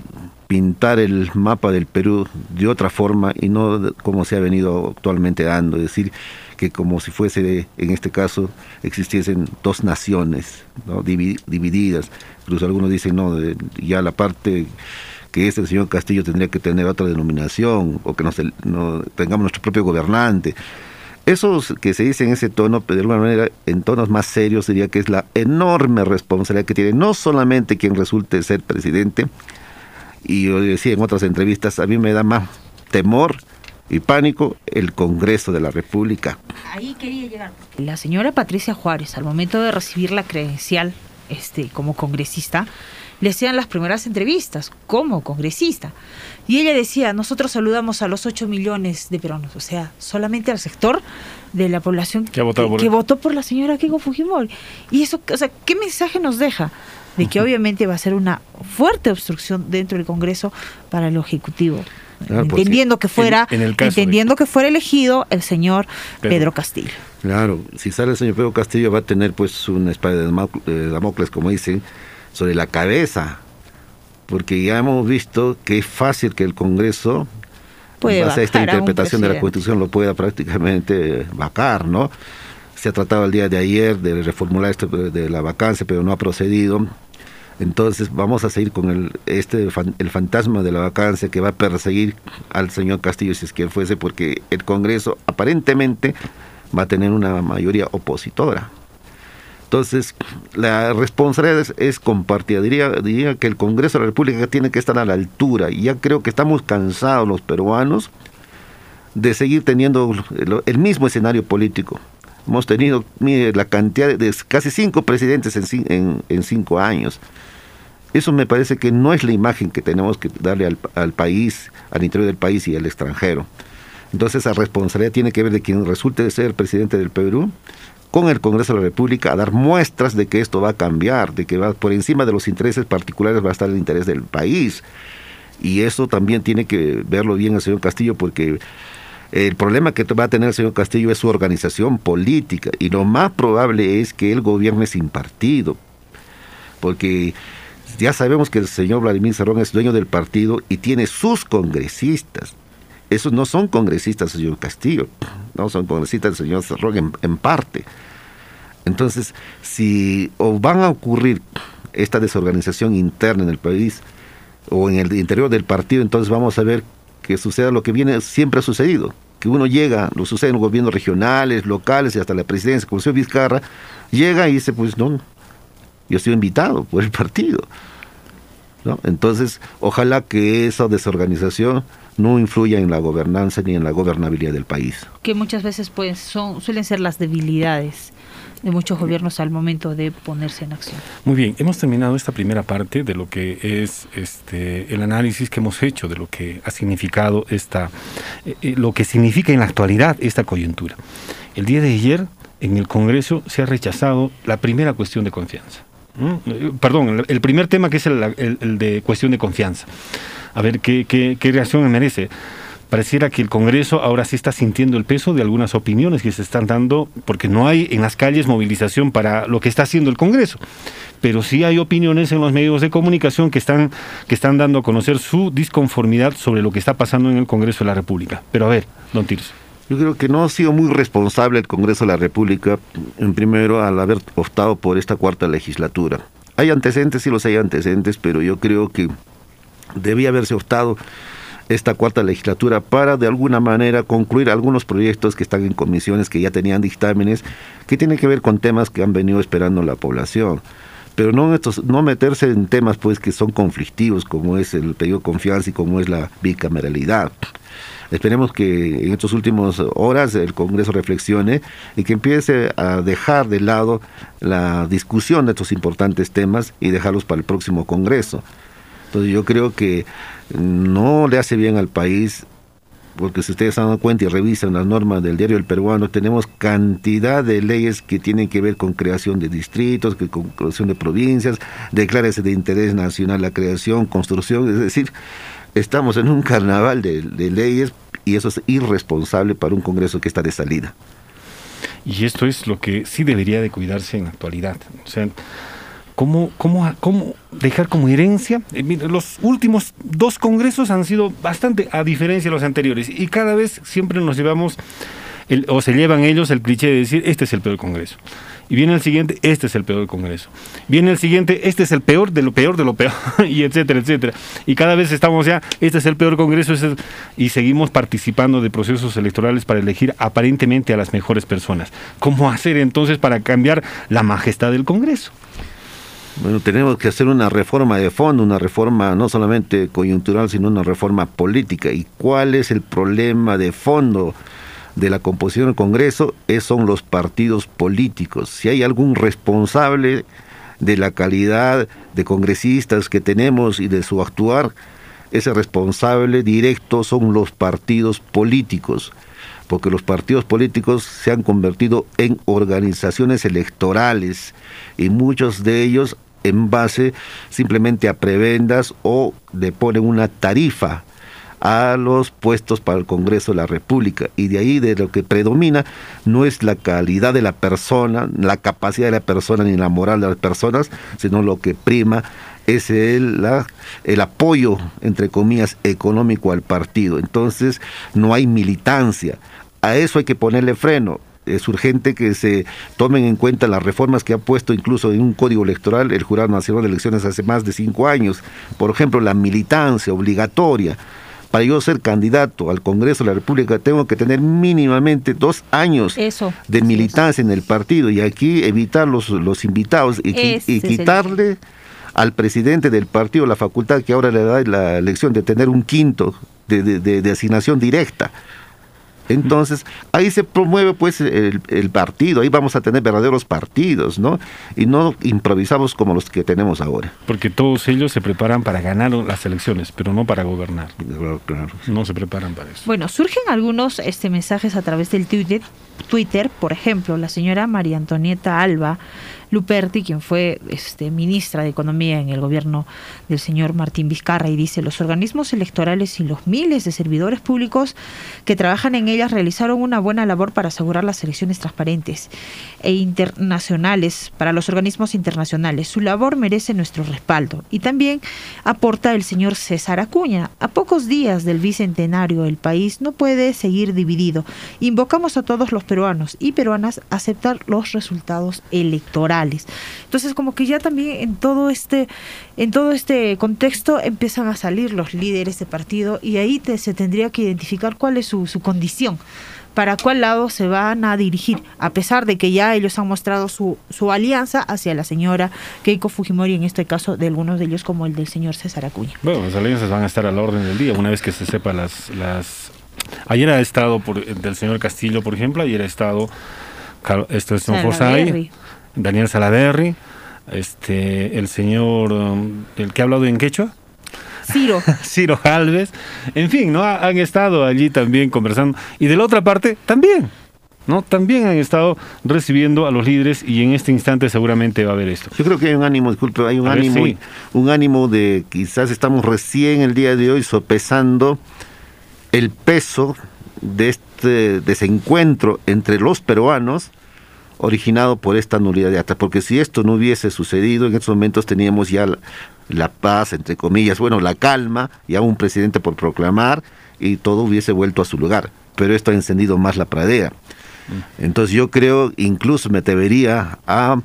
pintar el mapa del Perú de otra forma y no como se ha venido actualmente dando, es decir, que como si fuese, en este caso, existiesen dos naciones ¿no? divididas. Incluso algunos dicen, no, ya la parte que es el señor Castillo tendría que tener otra denominación o que no, tengamos nuestro propio gobernante. Eso que se dice en ese tono, de alguna manera, en tonos más serios, diría que es la enorme responsabilidad que tiene no solamente quien resulte ser presidente, y yo decía en otras entrevistas, a mí me da más temor y pánico el Congreso de la República. Ahí quería llegar. La señora Patricia Juárez, al momento de recibir la credencial este, como congresista, le hacían las primeras entrevistas como congresista. Y ella decía, nosotros saludamos a los 8 millones de peruanos, o sea, solamente al sector de la población que, que votó por la señora Keiko Fujimori. Y eso, o sea, ¿qué mensaje nos deja? De que obviamente va a ser una fuerte obstrucción dentro del Congreso para el Ejecutivo. Pues entendiendo que fuera entendiendo que fuera elegido el señor Pedro. Castillo. Claro, si sale el señor Pedro Castillo va a tener pues una espada de Damocles, como dicen, sobre la cabeza, porque ya hemos visto que es fácil que el Congreso, Puede base a esta interpretación de la Constitución, lo pueda prácticamente vacar, ¿no? Se ha tratado el día de ayer de reformular esto de la vacancia, pero no ha procedido. Entonces vamos a seguir con el, este, el fantasma de la vacancia que va a perseguir al señor Castillo si es que fuese, porque el Congreso aparentemente va a tener una mayoría opositora. Entonces, la responsabilidad es, compartida. Diría, diría que el Congreso de la República tiene que estar a la altura. Y ya creo que estamos cansados los peruanos de seguir teniendo el, mismo escenario político. Hemos tenido mire, la cantidad de, casi cinco presidentes en, cinco años. Eso me parece que no es la imagen que tenemos que darle al, país, al interior del país y al extranjero. Entonces esa responsabilidad tiene que ver de quien resulte de ser presidente del Perú con el Congreso de la República a dar muestras de que esto va a cambiar, de que va por encima de los intereses particulares va a estar el interés del país. Y eso también tiene que verlo bien el señor Castillo porque el problema que va a tener el señor Castillo es su organización política y lo más probable es que él gobierne sin partido. Porque ya sabemos que el señor Vladimir Cerrón es dueño del partido y tiene sus congresistas. Esos no son congresistas señor Castillo, no son congresistas del señor Cerrón en, parte. Entonces, si o van a ocurrir esta desorganización interna en el país o en el interior del partido, entonces vamos a ver que suceda lo que viene siempre ha sucedido, que uno llega, lo sucede en los gobiernos regionales, locales y hasta la presidencia, como el señor Vizcarra, llega y dice, pues no, yo estoy invitado por el partido. ¿no? Entonces, ojalá que esa desorganización no influya en la gobernanza ni en la gobernabilidad del país. Que muchas veces pues son, suelen ser las debilidades de muchos gobiernos al momento de ponerse en acción. Muy bien, hemos terminado esta primera parte de lo que es este el análisis que hemos hecho de lo que ha significado esta eh, eh, lo que significa en la actualidad esta coyuntura. El día de ayer en el Congreso se ha rechazado la primera cuestión de confianza. Perdón, el primer tema que es el, de cuestión de confianza. A ver qué, qué, reacción me merece. Pareciera que el Congreso ahora sí está sintiendo el peso de algunas opiniones que se están dando, porque no hay en las calles movilización para lo que está haciendo el Congreso, pero sí hay opiniones en los medios de comunicación que están, que están dando a conocer su disconformidad sobre lo que está pasando en el Congreso de la República. Pero a ver, don Tirso. Yo creo que no ha sido muy responsable el Congreso de la República, en primero, al haber optado por esta cuarta legislatura. Hay antecedentes, sí los hay antecedentes, pero yo creo que debía haberse optado esta cuarta legislatura para de alguna manera concluir algunos proyectos que están en comisiones, que ya tenían dictámenes, que tienen que ver con temas que han venido esperando la población. Pero no, estos, no meterse en temas pues que son conflictivos, como es el pedido de confianza y como es la bicameralidad. Esperemos que en estas últimas horas el Congreso reflexione y que empiece a dejar de lado la discusión de estos importantes temas y dejarlos para el próximo Congreso. Entonces yo creo que no le hace bien al país porque si ustedes se dan cuenta y revisan las normas del diario El Peruano, tenemos cantidad de leyes que tienen que ver con creación de distritos, con creación de provincias, declárese de interés nacional la creación, construcción, es decir, estamos en un carnaval de, de leyes y eso es irresponsable para un Congreso que está de salida. Y esto es lo que sí debería de cuidarse en la actualidad. O sea, ¿Cómo, cómo, cómo dejar como herencia? Eh, los últimos dos congresos han sido bastante a diferencia de los anteriores y cada vez siempre nos llevamos, o se llevan ellos el cliché de decir, este es el peor congreso. Y viene el siguiente, este es el peor congreso. Viene el siguiente, este es el peor de lo peor de lo peor, y etcétera, etcétera. Y cada vez estamos ya, este es el peor congreso, y seguimos participando de procesos electorales para elegir aparentemente a las mejores personas. ¿Cómo hacer entonces para cambiar la majestad del Congreso? Bueno, tenemos que hacer una reforma de fondo, una reforma no solamente coyuntural, sino una reforma política. ¿Y cuál es el problema de fondo de la composición del Congreso? Es, son los partidos políticos. Si hay algún responsable de la calidad de congresistas que tenemos y de su actuar, ese responsable directo son los partidos políticos porque los partidos políticos se han convertido en organizaciones electorales y muchos de ellos en base simplemente a prebendas o le ponen una tarifa a los puestos para el Congreso de la República. Y de ahí de lo que predomina no es la calidad de la persona, la capacidad de la persona ni la moral de las personas, sino lo que prima es el, el apoyo, entre comillas, económico al partido. Entonces no hay militancia. A eso hay que ponerle freno. Es urgente que se tomen en cuenta las reformas que ha puesto incluso en un código electoral el Jurado Nacional de Elecciones hace más de cinco años. Por ejemplo, la militancia obligatoria. Para yo ser candidato al Congreso de la República tengo que tener mínimamente dos años de militancia en el partido y aquí evitar los, los invitados y, y quitarle al presidente del partido la facultad que ahora le da la elección de tener un quinto de, de, de asignación directa. Entonces, ahí se promueve pues el, partido, ahí vamos a tener verdaderos partidos, ¿no? Y no improvisamos como los que tenemos ahora. Porque todos ellos se preparan para ganar las elecciones, pero no para gobernar. No se preparan para eso. Bueno, surgen algunos este, mensajes a través del Twitter, Twitter, por ejemplo, la señora María Antonieta Alba Luperti, quien fue este, ministra de Economía en el gobierno del señor Martín Vizcarra, y dice, los organismos electorales y los miles de servidores públicos que trabajan en ellas realizaron una buena labor para asegurar las elecciones transparentes e internacionales para los organismos internacionales. Su labor merece nuestro respaldo. Y también aporta el señor César Acuña. A pocos días del bicentenario, el país no puede seguir dividido. Invocamos a todos los peruanos y peruanas aceptar los resultados electorales. Entonces, como que ya también en todo este, en todo este contexto empiezan a salir los líderes de partido y ahí se tendría que identificar cuál es su, condición para cuál lado se van a dirigir, a pesar de que ya ellos han mostrado su, su alianza hacia la señora Keiko Fujimori, en este caso de algunos de ellos como el del señor César Acuña. Bueno, las alianzas van a estar a la orden del día, una vez que se sepa las... las... Ayer ha estado por, del señor Castillo, por ejemplo, ayer ha estado este, el señor Forsay, Daniel Salaverry, este, el señor, el que ha hablado en quechua. Ciro. Ciro Alves. En fin, ¿no? Han estado allí también conversando. Y de la otra parte, también. ¿no? También han estado recibiendo a los líderes y en este instante seguramente va a haber esto. Yo creo que hay un ánimo, disculpe, hay un ánimo, un ánimo de quizás estamos recién el día de hoy sopesando el peso de este desencuentro entre los peruanos originado por esta nulidad de acta, porque si esto no hubiese sucedido, en estos momentos teníamos ya la, la paz, entre comillas, bueno, la calma, ya un presidente por proclamar y todo hubiese vuelto a su lugar, pero esto ha encendido más la pradea. Entonces yo creo, incluso me atrevería a,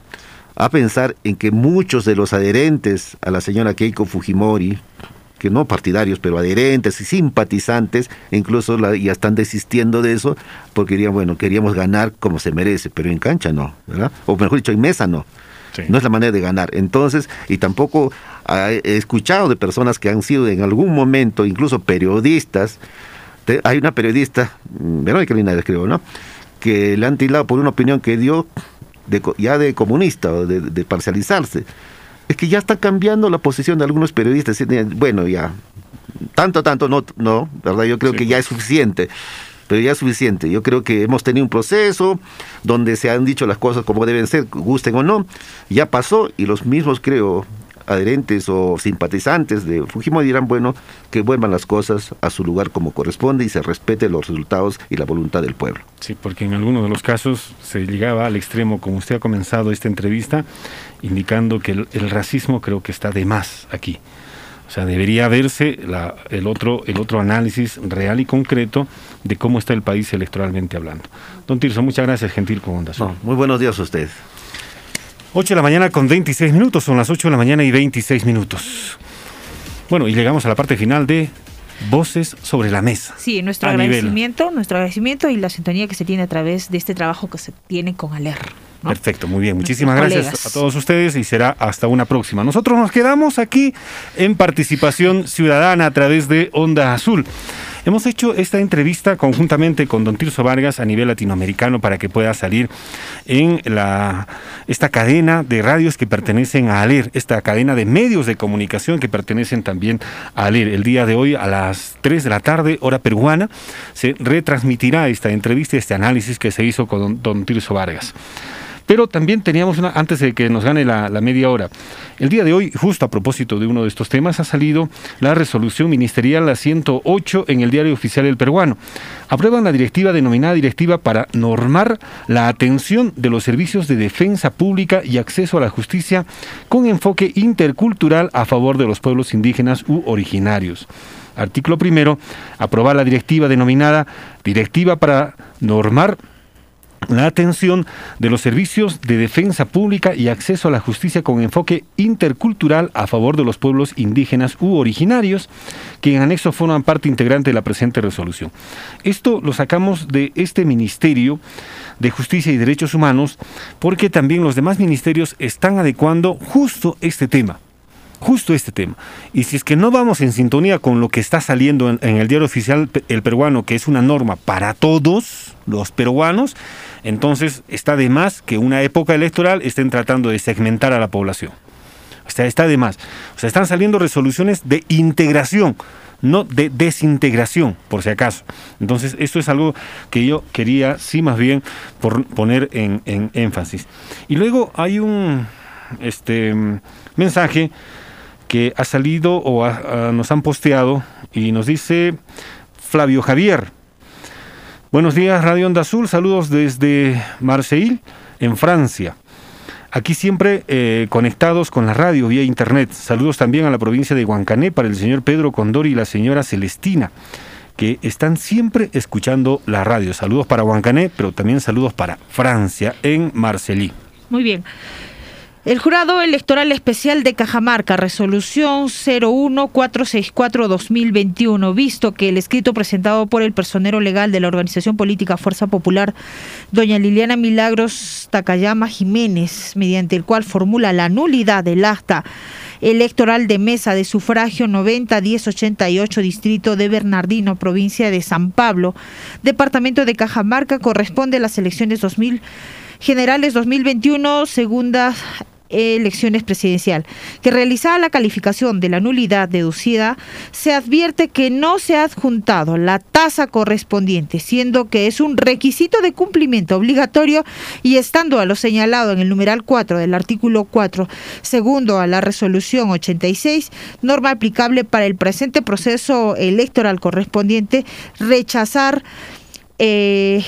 a pensar en que muchos de los adherentes a la señora Keiko Fujimori, que no partidarios, pero adherentes y simpatizantes, incluso la- ya están desistiendo de eso, porque dirían, bueno, queríamos ganar como se merece, pero en cancha no, ¿verdad? O mejor dicho, en mesa no. No es la manera de ganar. Entonces, y tampoco he escuchado de personas que han sido en algún momento, incluso periodistas, te- hay una periodista, mm, Verónica Linares creo, ¿no? Que le han tildado por una opinión que dio de ya de comunista o de, de parcializarse. Es que ya está cambiando la posición de algunos periodistas. dicen, Bueno, ya, tanto, tanto, no, no, ¿verdad? Yo creo que ya es suficiente. Pero ya es suficiente. Yo creo que hemos tenido un proceso donde se han dicho las cosas como deben ser, gusten o no. Ya pasó y los mismos, creo, adherentes o simpatizantes de Fujimori dirán, bueno, que vuelvan las cosas a su lugar como corresponde y se respete los resultados y la voluntad del pueblo. Sí, porque en algunos de los casos se llegaba al extremo, como usted ha comenzado esta entrevista, indicando que el, el racismo creo que está de más aquí. O sea, debería verse la- el, otro, el otro análisis real y concreto de cómo está el país electoralmente hablando. Don Tirso, muchas gracias, gentil con Onda muy buenos días a ustedes. 8 de la mañana con 26 minutos, son las 8 de la mañana y 26 minutos. Bueno, y llegamos a la parte final de Voces sobre la Mesa. Sí, nuestro nivel. agradecimiento, nuestro agradecimiento y la sintonía que se tiene a través de este trabajo que se tiene con ALER. ¿no? Perfecto, muy bien. Muchísimas Nuestros gracias colegas. a todos ustedes y será hasta una próxima. Nosotros nos quedamos aquí en participación ciudadana a través de Onda Azul. Hemos hecho esta entrevista conjuntamente con don Tirso Vargas a nivel latinoamericano para que pueda salir en esta cadena de radios que pertenecen a ALER, esta cadena de medios de comunicación que pertenecen también a ALER. El día de hoy a las 3 de la tarde, hora peruana, se retransmitirá esta entrevista este análisis que se hizo con don Tirso Vargas. Pero también teníamos una, antes de que nos gane la, media hora, el día de hoy, justo a propósito de uno de estos temas, ha salido la resolución ministerial la 108 en el diario oficial El Peruano. Aprueban la directiva denominada Directiva para normar la atención de los servicios de defensa pública y acceso a la justicia con enfoque intercultural a favor de los pueblos indígenas u originarios. Artículo primero, aprobar la directiva denominada Directiva para normar la atención de los servicios de defensa pública y acceso a la justicia con enfoque intercultural a favor de los pueblos indígenas u originarios, que en anexo forman parte integrante de la presente resolución. Esto lo sacamos de este Ministerio de Justicia y Derechos Humanos porque también los demás ministerios están adecuando justo este tema justo este tema. Y si es que no vamos en sintonía con lo que está saliendo en, el diario oficial el peruano, que es una norma para todos los peruanos, entonces está de más que una época electoral estén tratando de segmentar a la población. O sea, está de más. O sea, están saliendo resoluciones de integración, no de desintegración, por si acaso. Entonces, esto es algo que yo quería, sí, más bien, por poner en, en énfasis. Y luego hay un este, mensaje que ha salido o nos han posteado y nos dice Flavio Javier. Buenos días, Radio Onda Azul. Saludos desde Marseille, en Francia. Aquí siempre eh, conectados con la radio vía internet. Saludos también a la provincia de Huancané para el señor Pedro Condori y la señora Celestina, que están siempre escuchando la radio. Saludos para Huancané, pero también saludos para Francia, en Marseille. Muy bien. El Jurado Electoral Especial de Cajamarca, resolución 01464-2021, visto que el escrito presentado por el personero legal de la organización política Fuerza Popular, doña Liliana Milagros Takayama Jiménez, mediante el cual formula la nulidad del acta electoral de mesa de sufragio 90-1088, distrito de Bernardino, provincia de San Pablo, departamento de Cajamarca, corresponde a las elecciones 2000 generales 2021, segunda elecciones presidencial, que realizada la calificación de la nulidad deducida, se advierte que no se ha adjuntado la tasa correspondiente, siendo que es un requisito de cumplimiento obligatorio y estando a lo señalado en el numeral 4 del artículo 4, segundo a la resolución 86, norma aplicable para el presente proceso electoral correspondiente, rechazar eh,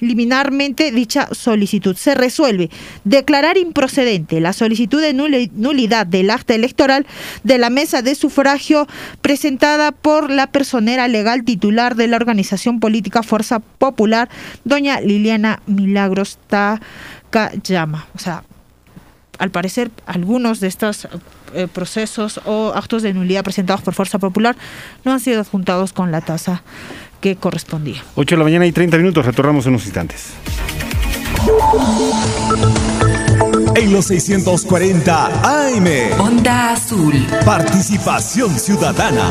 liminarmente dicha solicitud. Se resuelve declarar improcedente la solicitud de nulidad del acta electoral de la mesa de sufragio presentada por la personera legal titular de la organización política Fuerza Popular, doña Liliana Milagros Takayama. O sea, al parecer, algunos de estos eh, procesos o actos de nulidad presentados por Fuerza Popular no han sido adjuntados con la tasa que correspondía. 8 de la mañana y 30 minutos, retornamos en unos instantes. En los 640 AM. Onda Azul. Participación ciudadana.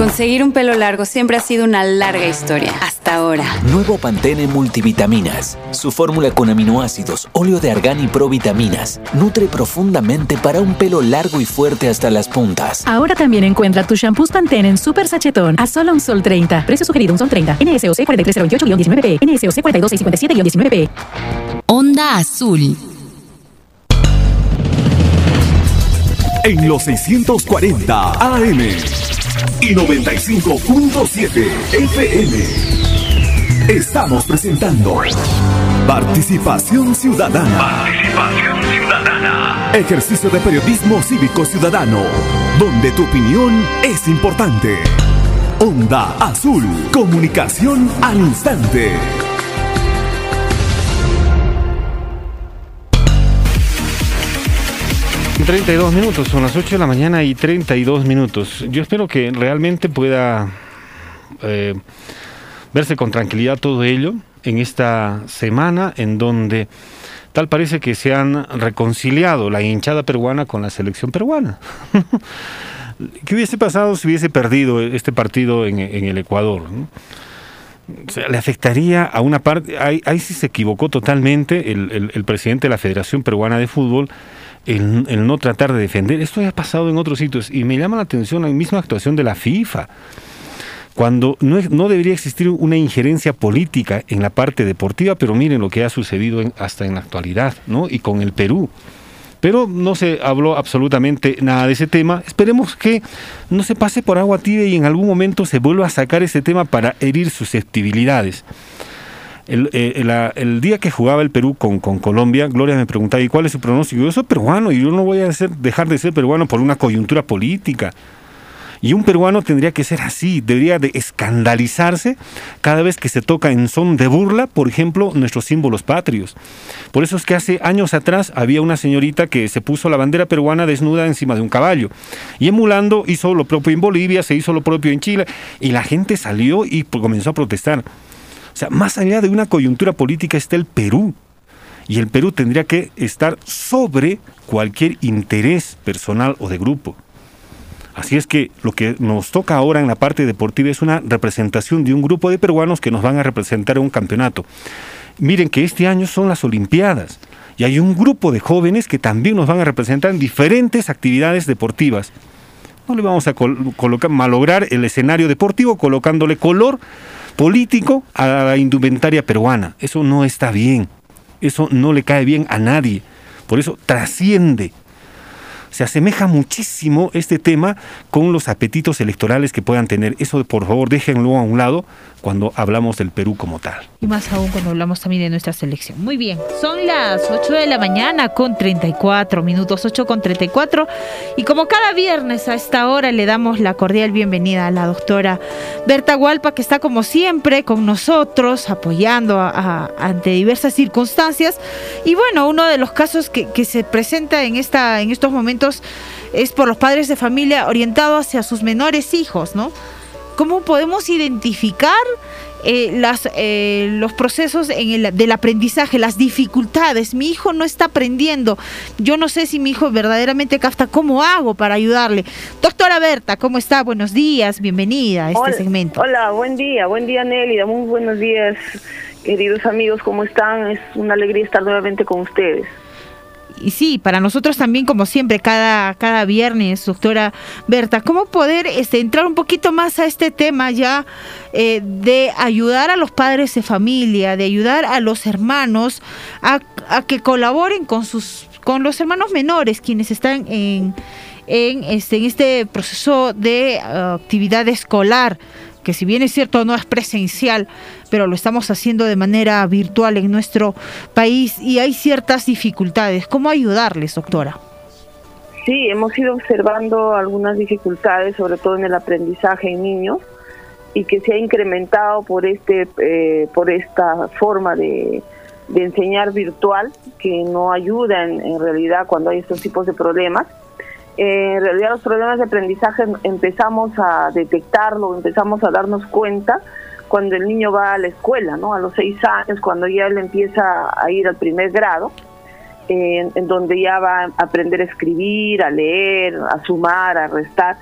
Conseguir un pelo largo siempre ha sido una larga historia, hasta ahora. Nuevo Pantene Multivitaminas. Su fórmula con aminoácidos, óleo de argán y provitaminas nutre profundamente para un pelo largo y fuerte hasta las puntas. Ahora también encuentra tu shampoo Pantene en Super Sachetón a solo un sol 30. Precio sugerido un sol 30. NSOC 43028-19P. NSOC 42657-19P. Onda Azul. En los 640 AM y 95.7 FM. Estamos presentando Participación Ciudadana. Participación Ciudadana. Ejercicio de periodismo cívico ciudadano, donde tu opinión es importante. Onda Azul, comunicación al instante. 32 minutos, son las 8 de la mañana y 32 minutos. Yo espero que realmente pueda eh, verse con tranquilidad todo ello en esta semana en donde tal parece que se han reconciliado la hinchada peruana con la selección peruana. ¿Qué hubiese pasado si hubiese perdido este partido en, el Ecuador? le afectaría a una parte, ahí, sí se equivocó totalmente el presidente de la Federación Peruana de Fútbol el, no tratar de defender. Esto ya ha pasado en otros sitios y me llama la atención la misma actuación de la FIFA cuando no, no, debería existir una injerencia política en la parte deportiva, pero miren lo que ha sucedido hasta en la actualidad, ¿no? Y con el Perú. Pero no se habló absolutamente nada de ese tema. Esperemos que no se pase por agua tibia y en algún momento se vuelva a sacar ese tema para herir susceptibilidades. Eh, el, día que jugaba el Perú con, con, Colombia, Gloria me preguntaba, ¿y cuál es su pronóstico? Yo soy peruano y yo no voy a dejar de ser peruano por una coyuntura política. Y un peruano tendría que ser así, debería de escandalizarse cada vez que se toca en son de burla, por ejemplo, nuestros símbolos patrios. Por eso es que hace años atrás había una señorita que se puso la bandera peruana desnuda encima de un caballo. Y emulando hizo lo propio en Bolivia, se hizo lo propio en Chile, y la gente salió y comenzó a protestar. O sea, más allá de una coyuntura política está el Perú. Y el Perú tendría que estar sobre cualquier interés personal o de grupo. Así es que lo que nos toca ahora en la parte deportiva es una representación de un grupo de peruanos que nos van a representar en un campeonato. Miren que este año son las Olimpiadas y hay un grupo de jóvenes que también nos van a representar en diferentes actividades deportivas. No le vamos a colocar, malograr el escenario deportivo colocándole color político a la indumentaria peruana. Eso no está bien. Eso no le cae bien a nadie. Por eso trasciende. Se asemeja muchísimo este tema con los apetitos electorales que puedan tener. Eso, por favor, déjenlo a un lado cuando hablamos del Perú como tal. Y más aún cuando hablamos también de nuestra selección. Muy bien, son las 8 de la mañana con 34 minutos, 8 con 34. Y como cada viernes a esta hora le damos la cordial bienvenida a la doctora Berta Hualpa, que está como siempre con nosotros, apoyando ante diversas circunstancias. Y bueno, uno de los casos que, que se presenta en, esta, en estos momentos es por los padres de familia orientados hacia sus menores hijos, ¿no? ¿Cómo podemos identificar eh, las, eh, los procesos en el, del aprendizaje, las dificultades? Mi hijo no está aprendiendo. Yo no sé si mi hijo verdaderamente capta. ¿Cómo hago para ayudarle? Doctora Berta, ¿cómo está? Buenos días, bienvenida a este segmento. Hola, buen día, buen día Nelly, muy buenos días queridos amigos, ¿cómo están? Es una alegría estar nuevamente con ustedes y sí, para nosotros también, como siempre, cada, cada viernes, doctora Berta, ¿cómo poder este, entrar un poquito más a este tema ya eh, de ayudar a los padres de familia, de ayudar a los hermanos a, a que colaboren con sus con los hermanos menores, quienes están en, en, este, en este proceso de uh, actividad escolar? Que si bien es cierto no es presencial, pero lo estamos haciendo de manera virtual en nuestro país y hay ciertas dificultades. ¿Cómo ayudarles, doctora? Sí, hemos ido observando algunas dificultades, sobre todo en el aprendizaje en niños, y que se ha incrementado por este, eh, por esta forma de, enseñar virtual, que no ayuda en realidad cuando hay estos tipos de problemas eh, en realidad los problemas de aprendizaje empezamos a detectarlo, empezamos a darnos cuenta cuando el niño va a la escuela, ¿no? A los seis años, cuando ya él empieza a ir al primer grado, en, donde ya va a aprender a escribir, a leer, a sumar, a restar.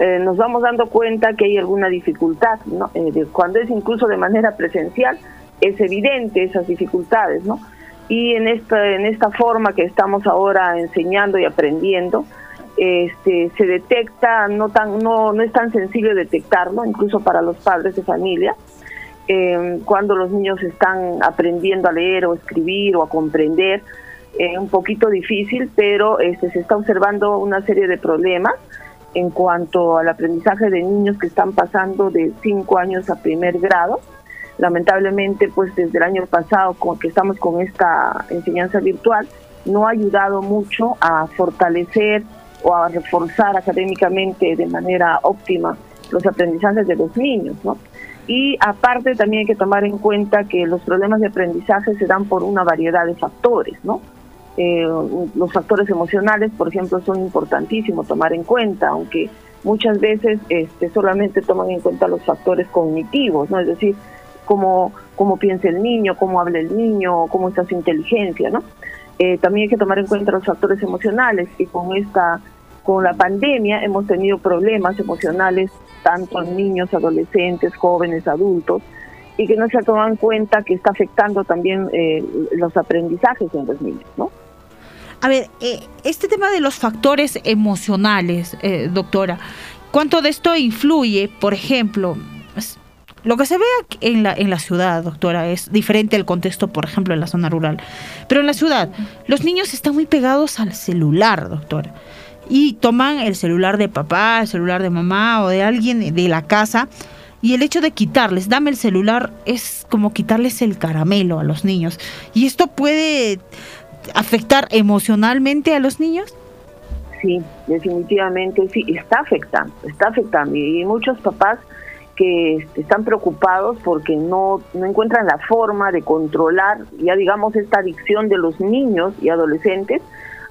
Eh, nos vamos dando cuenta que hay alguna dificultad, ¿no? Eh, cuando es incluso de manera presencial, es evidente esas dificultades, ¿no? Y en esta, en esta forma que estamos ahora enseñando y aprendiendo, este, se detecta, no, tan, no, no es tan sencillo detectarlo, incluso para los padres de familia, em, cuando los niños están aprendiendo a leer o escribir o a comprender, es un poquito difícil, pero este, se está observando una serie de problemas en cuanto al aprendizaje de niños que están pasando de 5 años a primer grado. Lamentablemente, pues desde el año pasado con que estamos con esta enseñanza virtual, no ha ayudado mucho a fortalecer o a reforzar académicamente de manera óptima los aprendizajes de los niños, ¿no? Y aparte también hay que tomar en cuenta que los problemas de aprendizaje se dan por una variedad de factores, ¿no? Eh, los factores emocionales, por ejemplo, son importantísimos tomar en cuenta, aunque muchas veces este, solamente toman en cuenta los factores cognitivos, ¿no? Es decir, cómo, cómo piensa el niño, cómo habla el niño, cómo está su inteligencia, ¿no? Eh, también hay que tomar en cuenta los factores emocionales y con esta con la pandemia hemos tenido problemas emocionales tanto en niños, adolescentes, jóvenes, adultos y que no se toman en cuenta que está afectando también eh, los aprendizajes en los niños, ¿no? A ver, eh, este tema de los factores emocionales, doctora, ¿cuánto de esto influye, por ejemplo, lo que se ve en la, en la ciudad, doctora, es diferente al contexto, por ejemplo, en la zona rural. Pero en la ciudad, los niños están muy pegados al celular, doctora. Y toman el celular de papá, el celular de mamá o de alguien de la casa. Y el hecho de quitarles, dame el celular, es como quitarles el caramelo a los niños. ¿Y esto puede afectar emocionalmente a los niños? Sí, definitivamente sí, está afectando, está afectando. Y muchos papás que este, están preocupados porque no, no encuentran la forma de controlar, ya digamos, esta adicción de los niños y adolescentes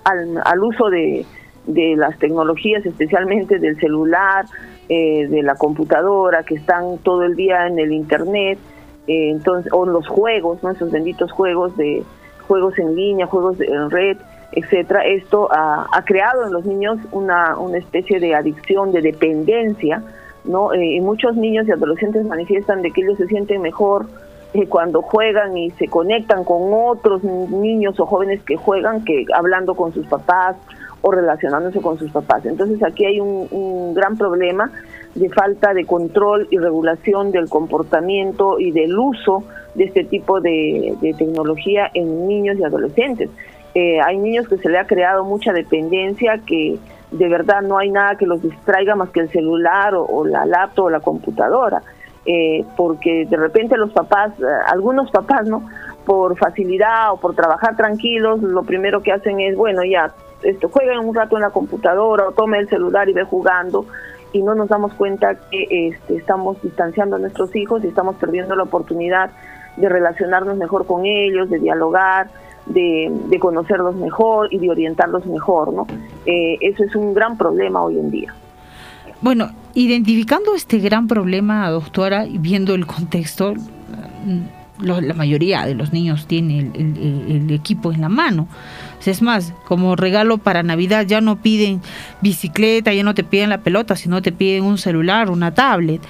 al, al uso de, de, las tecnologías, especialmente del celular, eh, de la computadora, que están todo el día en el Internet, eh, entonces, o los juegos, ¿no? esos benditos juegos de juegos en línea, juegos en red, etcétera. Esto ha, ha creado en los niños una, una especie de adicción, de dependencia, ¿no? Eh, y muchos niños y adolescentes manifiestan de que ellos se sienten mejor eh, cuando juegan y se conectan con otros niños o jóvenes que juegan que hablando con sus papás o relacionándose con sus papás. Entonces aquí hay un, gran problema de falta de control y regulación del comportamiento y del uso de este tipo de, tecnología en niños y adolescentes. Eh, hay niños que se le ha creado mucha dependencia que de verdad no hay nada que los distraiga más que el celular o, la laptop o la computadora. Eh, porque de repente los papás, eh, algunos papás, ¿no? Por facilidad o por trabajar tranquilos, lo primero que hacen es, bueno, ya, esto, jueguen un rato en la computadora o tome el celular y ve jugando y no nos damos cuenta que este, estamos distanciando a nuestros hijos y estamos perdiendo la oportunidad de relacionarnos mejor con ellos, de dialogar, de, conocerlos mejor y de orientarlos mejor, ¿no? Eh, eso es un gran problema hoy en día. Bueno, identificando este gran problema, doctora, y viendo el contexto, mm, la mayoría de los niños tiene el equipo en la mano. Es más, como regalo para Navidad ya no piden bicicleta, ya no te piden la pelota, sino te piden un celular, una tablet.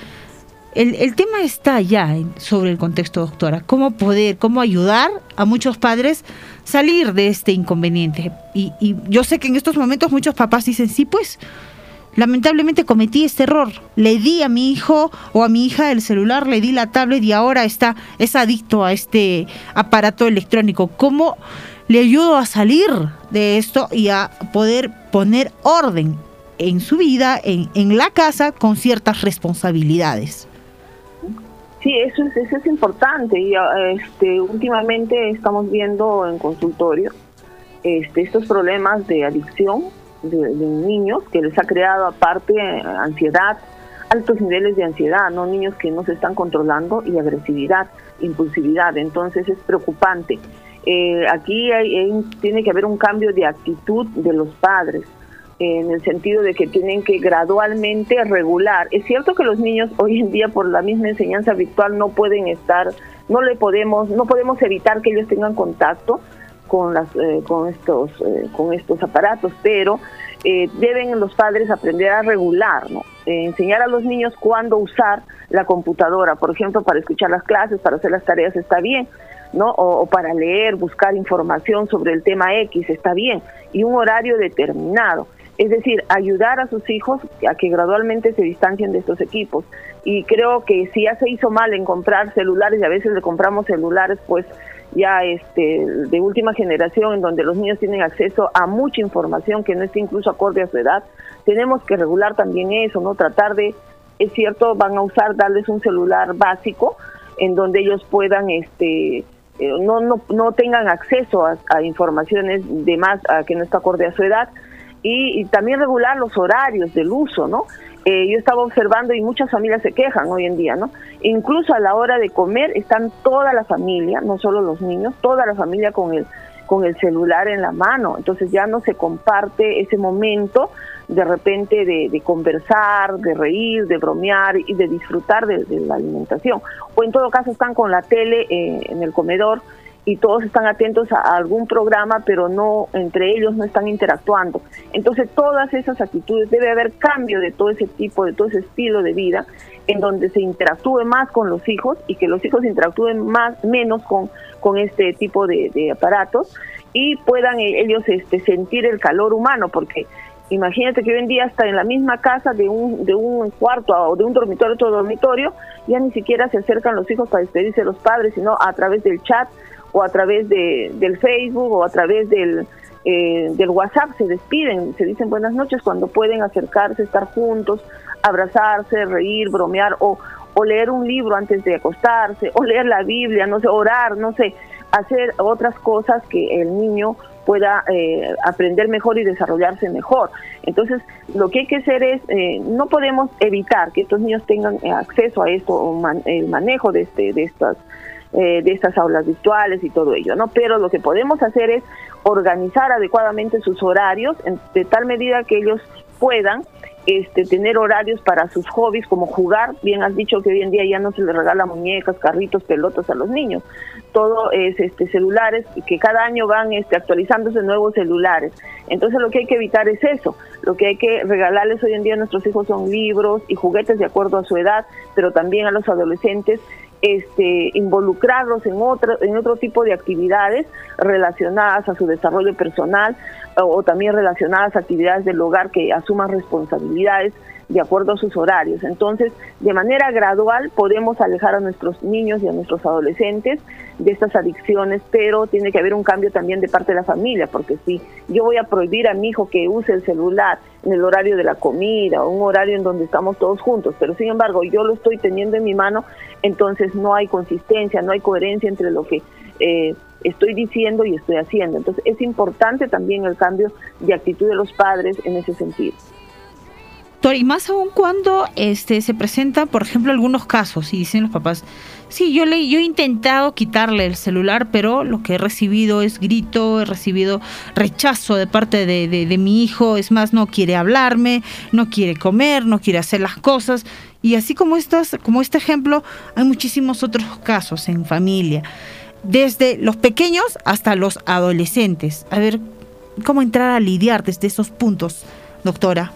El, tema está ya sobre el contexto, doctora. ¿Cómo poder, cómo ayudar a muchos padres salir de este inconveniente? Y, y yo sé que en estos momentos muchos papás dicen, sí, pues, lamentablemente cometí este error. Le di a mi hijo o a mi hija el celular, le di la tablet y ahora está, es adicto a este aparato electrónico. ¿Cómo le ayudo a salir de esto y a poder poner orden en su vida, en la casa, con ciertas responsabilidades. Sí, eso es, eso es importante. Y este, últimamente estamos viendo en consultorio este, estos problemas de adicción de, niños que les ha creado aparte ansiedad, altos niveles de ansiedad, no niños que no se están controlando y agresividad, impulsividad, entonces es preocupante. Eh, aquí tiene que haber un cambio de actitud de los padres en el sentido de que tienen que gradualmente regular. Es cierto que los niños hoy en día por la misma enseñanza virtual no pueden estar, no le podemos, no podemos evitar que ellos tengan contacto con las, eh, con estos, eh, con estos aparatos, pero deben los padres aprender a regular, ¿no? enseñar a los niños cuándo usar la computadora, por ejemplo, para escuchar las clases, para hacer las tareas está bien, ¿no? O, para leer, buscar información sobre el tema X, está bien, y un horario determinado. Es decir, ayudar a sus hijos a que gradualmente se distancien de estos equipos. Y creo que si ya se hizo mal en comprar celulares, y a veces le compramos celulares, pues ya este de última generación en donde los niños tienen acceso a mucha información que no está incluso acorde a su edad, tenemos que regular también eso, no tratar de es cierto, van a usar darles un celular básico en donde ellos puedan este eh, no, no, no tengan acceso a, informaciones de más a que no está acorde a su edad y, también regular los horarios del uso, ¿no? Eh, yo estaba observando y muchas familias se quejan hoy en día, ¿no? Incluso a la hora de comer están toda la familia, no solo los niños, toda la familia con el con el celular en la mano, entonces ya no se comparte ese momento de repente de, conversar, de reír, de bromear y de disfrutar de, la alimentación. O en todo caso están con la tele eh, en el comedor y todos están atentos a, algún programa, pero no entre ellos no están interactuando. Entonces todas esas actitudes debe haber cambio de todo ese tipo, de todo ese estilo de vida, en donde se interactúe más con los hijos y que los hijos interactúen más menos con, con este tipo de, de aparatos y puedan ellos este, sentir el calor humano, porque Imagínate que hoy en día está en la misma casa de un, de un cuarto o de un dormitorio otro dormitorio, ya ni siquiera se acercan los hijos para despedirse de los padres, sino a través del chat o a través de, del Facebook o a través del, eh, del WhatsApp se despiden, se dicen buenas noches cuando pueden acercarse, estar juntos, abrazarse, reír, bromear o, o leer un libro antes de acostarse, o leer la Biblia, no sé, orar, no sé, hacer otras cosas que el niño pueda eh, aprender mejor y desarrollarse mejor. Entonces, lo que hay que hacer es, eh, no podemos evitar que estos niños tengan eh, acceso a esto, o el manejo de, este, de estas de estas aulas virtuales y todo ello, ¿no? Pero lo que podemos hacer es organizar adecuadamente sus horarios de tal medida que ellos puedan este, tener horarios para sus hobbies como jugar. Bien has dicho que hoy en día ya no se les regala muñecas, carritos, pelotas a los niños. Todo es este, celulares que cada año van este, actualizándose nuevos celulares. Entonces lo que hay que evitar es eso. Lo que hay que regalarles hoy en día a nuestros hijos son libros y juguetes de acuerdo a su edad, pero también a los adolescentes este, involucrarlos en otro, en otro tipo de actividades relacionadas a su desarrollo personal, o también relacionadas a actividades del hogar que asuman responsabilidades de acuerdo a sus horarios. Entonces, de manera gradual podemos alejar a nuestros niños y a nuestros adolescentes de estas adicciones, pero tiene que haber un cambio también de parte de la familia, porque si yo voy a prohibir a mi hijo que use el celular en el horario de la comida o un horario en donde estamos todos juntos, pero sin embargo yo lo estoy teniendo en mi mano, entonces no hay consistencia, no hay coherencia entre lo que eh, estoy diciendo y estoy haciendo. Entonces es importante también el cambio de actitud de los padres en ese sentido y más aún cuando este, se presentan, por ejemplo, algunos casos y dicen los papás, sí, yo, le, yo he intentado quitarle el celular, pero lo que he recibido es grito, he recibido rechazo de parte de, de, mi hijo, es más, no quiere hablarme, no quiere comer, no quiere hacer las cosas. Y así como, estas, como este ejemplo, hay muchísimos otros casos en familia, desde los pequeños hasta los adolescentes. A ver, ¿cómo entrar a lidiar desde esos puntos, doctora?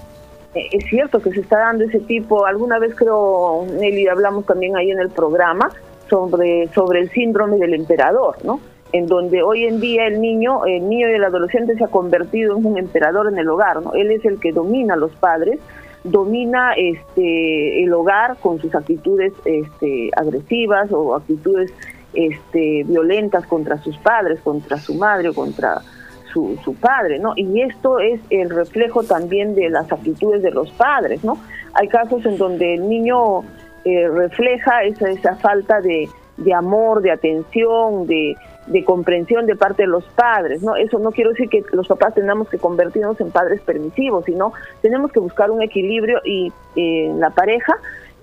Eh, es cierto que se está dando ese tipo, alguna vez creo, Nelly, hablamos también ahí en el programa sobre, sobre el síndrome del emperador, ¿no? En donde hoy en día el niño, el niño y el adolescente se ha convertido en un emperador en el hogar, ¿no? Él es el que domina a los padres, domina este el hogar con sus actitudes este, agresivas o actitudes este, violentas contra sus padres, contra su madre o contra su, su padre, ¿no? Y esto es el reflejo también de las actitudes de los padres, ¿no? Hay casos en donde el niño eh, refleja esa, esa falta de, de amor, de atención, de, de, comprensión de parte de los padres, ¿no? Eso no quiero decir que los papás tengamos que convertirnos en padres permisivos, sino tenemos que buscar un equilibrio y eh, la pareja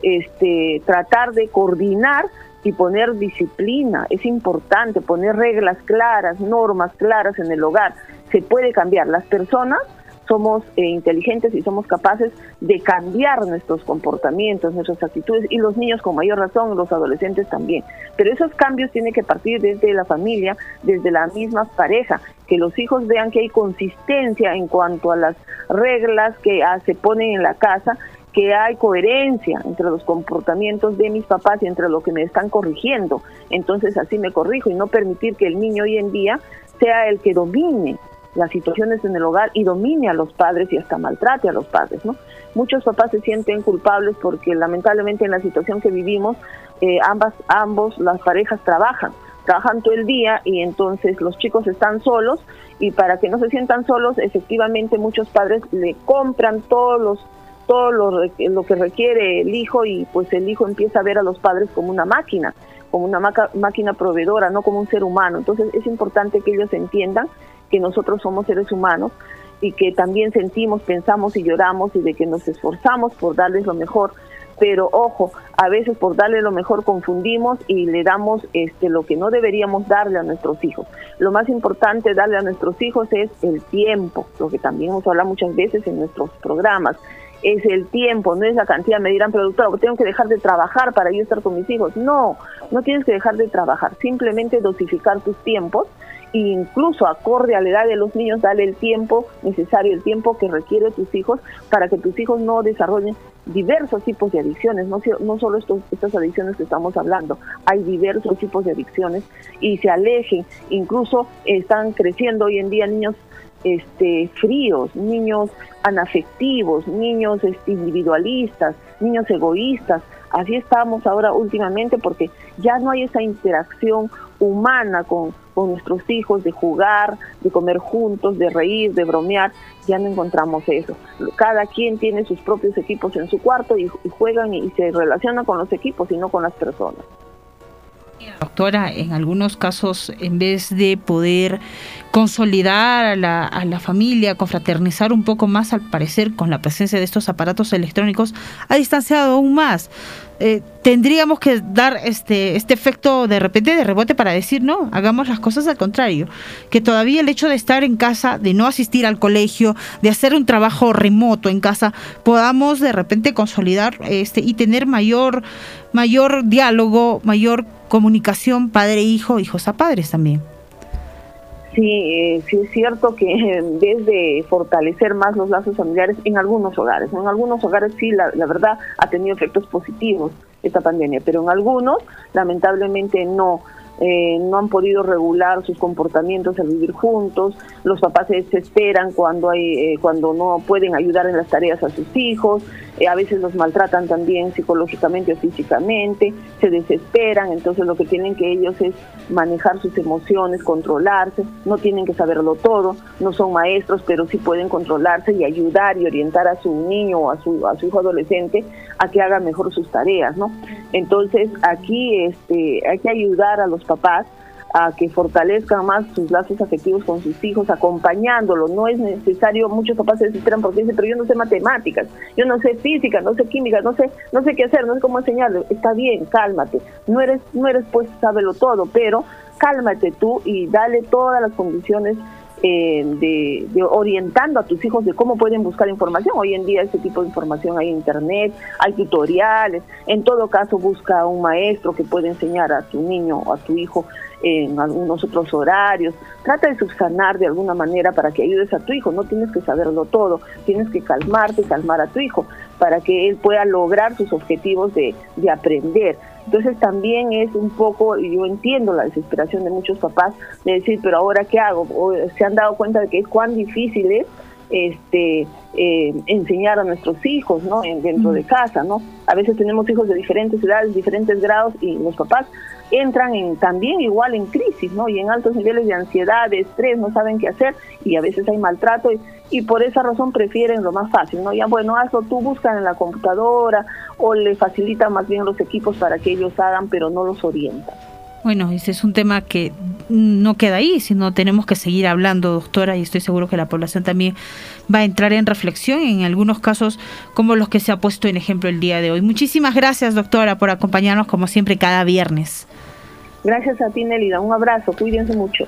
este, tratar de coordinar y poner disciplina. Es importante poner reglas claras, normas claras en el hogar. Se puede cambiar. Las personas somos eh, inteligentes y somos capaces de cambiar nuestros comportamientos, nuestras actitudes y los niños con mayor razón, los adolescentes también. Pero esos cambios tienen que partir desde la familia, desde la misma pareja, que los hijos vean que hay consistencia en cuanto a las reglas que ah, se ponen en la casa que hay coherencia entre los comportamientos de mis papás y entre lo que me están corrigiendo. Entonces así me corrijo y no permitir que el niño hoy en día sea el que domine las situaciones en el hogar y domine a los padres y hasta maltrate a los padres, ¿no? Muchos papás se sienten culpables porque lamentablemente en la situación que vivimos eh, ambas ambos las parejas trabajan, trabajan todo el día y entonces los chicos están solos y para que no se sientan solos, efectivamente muchos padres le compran todos los todo lo, lo, que requiere el hijo y pues el hijo empieza a ver a los padres como una máquina, como una máquina proveedora, no como un ser humano. Entonces es importante que ellos entiendan que nosotros somos seres humanos y que también sentimos, pensamos y lloramos y de que nos esforzamos por darles lo mejor. Pero ojo, a veces por darle lo mejor confundimos y le damos este lo que no deberíamos darle a nuestros hijos. Lo más importante darle a nuestros hijos es el tiempo, lo que también hemos hablado muchas veces en nuestros programas es el tiempo, no es la cantidad. Me dirán, productora, tengo que dejar de trabajar para yo estar con mis hijos. No, no tienes que dejar de trabajar, simplemente dosificar tus tiempos e incluso acorde a la edad de los niños, darle el tiempo necesario, el tiempo que requiere tus hijos para que tus hijos no desarrollen diversos tipos de adicciones, no, no solo estos, estas adicciones que estamos hablando, hay diversos tipos de adicciones y se alejen, incluso están creciendo hoy en día niños este, fríos, niños anafectivos, niños este, individualistas, niños egoístas. Así estamos ahora últimamente porque ya no hay esa interacción humana con, con nuestros hijos de jugar, de comer juntos, de reír, de bromear. Ya no encontramos eso. Cada quien tiene sus propios equipos en su cuarto y, y juegan y se relacionan con los equipos y no con las personas. Doctora, en algunos casos, en vez de poder consolidar a la, familia, confraternizar un poco más, al parecer, con la presencia de estos aparatos electrónicos, ha distanciado aún más. Eh, tendríamos que dar este, este efecto de repente de rebote para decir, no, hagamos las cosas al contrario. Que todavía el hecho de estar en casa, de no asistir al colegio, de hacer un trabajo remoto en casa, podamos de repente consolidar este, y tener mayor, mayor diálogo, mayor comunicación padre-hijo, hijos a padres también. Sí, eh, sí es cierto que en vez de fortalecer más los lazos familiares en algunos hogares, en algunos hogares sí, la, la verdad ha tenido efectos positivos esta pandemia, pero en algunos lamentablemente no. eh, no han podido regular sus comportamientos al vivir juntos, los papás se desesperan cuando, hay, eh, cuando no pueden ayudar en las tareas a sus hijos, eh, a veces los maltratan también psicológicamente o físicamente, se desesperan, entonces lo que tienen que ellos es manejar sus emociones, controlarse, no tienen que saberlo todo, no son maestros, pero sí pueden controlarse y ayudar y orientar a su niño o a su, a su hijo adolescente a que haga mejor sus tareas, ¿no? Entonces aquí este, hay que ayudar a los papás a que fortalezcan más sus lazos afectivos con sus hijos, acompañándolo. No es necesario, muchos papás se desesperan porque dicen, pero yo no sé matemáticas, yo no sé física, no sé química, no sé, no sé qué hacer, no sé cómo enseñarle. Está bien, cálmate. No eres, no eres pues sábelo todo, pero cálmate tú y dale todas las condiciones eh, de, de, orientando a tus hijos de cómo pueden buscar información. Hoy en día ese tipo de información hay en internet, hay tutoriales. En todo caso busca un maestro que pueda enseñar a tu niño o a tu hijo en algunos otros horarios. Trata de subsanar de alguna manera para que ayudes a tu hijo. No tienes que saberlo todo, tienes que calmarte, calmar a tu hijo para que él pueda lograr sus objetivos de, de aprender. Entonces también es un poco, yo entiendo la desesperación de muchos papás de decir, pero ahora qué hago? O se han dado cuenta de que es cuán difícil es este eh, enseñar a nuestros hijos no en, dentro de casa no a veces tenemos hijos de diferentes edades diferentes grados y los papás entran en también igual en crisis no y en altos niveles de ansiedad de estrés no saben qué hacer y a veces hay maltrato y, y por esa razón prefieren lo más fácil no ya bueno hazlo tú buscan en la computadora o le facilitan más bien los equipos para que ellos hagan pero no los orientan bueno, ese es un tema que no queda ahí, sino tenemos que seguir hablando, doctora, y estoy seguro que la población también va a entrar en reflexión en algunos casos como los que se ha puesto en ejemplo el día de hoy. Muchísimas gracias, doctora, por acompañarnos como siempre cada viernes. Gracias a ti, Nelida. Un abrazo, cuídense mucho.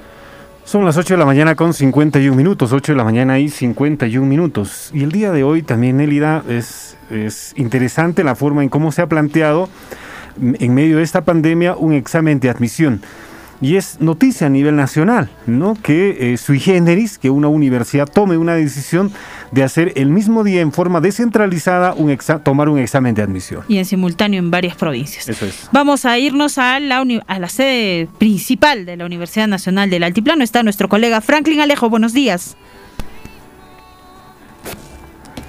Son las 8 de la mañana con 51 minutos, 8 de la mañana y 51 minutos. Y el día de hoy también, Nelida, es, es interesante la forma en cómo se ha planteado en medio de esta pandemia un examen de admisión. Y es noticia a nivel nacional, ¿no? Que eh, sui generis, que una universidad tome una decisión de hacer el mismo día en forma descentralizada un tomar un examen de admisión. Y en simultáneo en varias provincias. Eso es. Vamos a irnos a la, a la sede principal de la Universidad Nacional del Altiplano. Está nuestro colega Franklin Alejo. Buenos días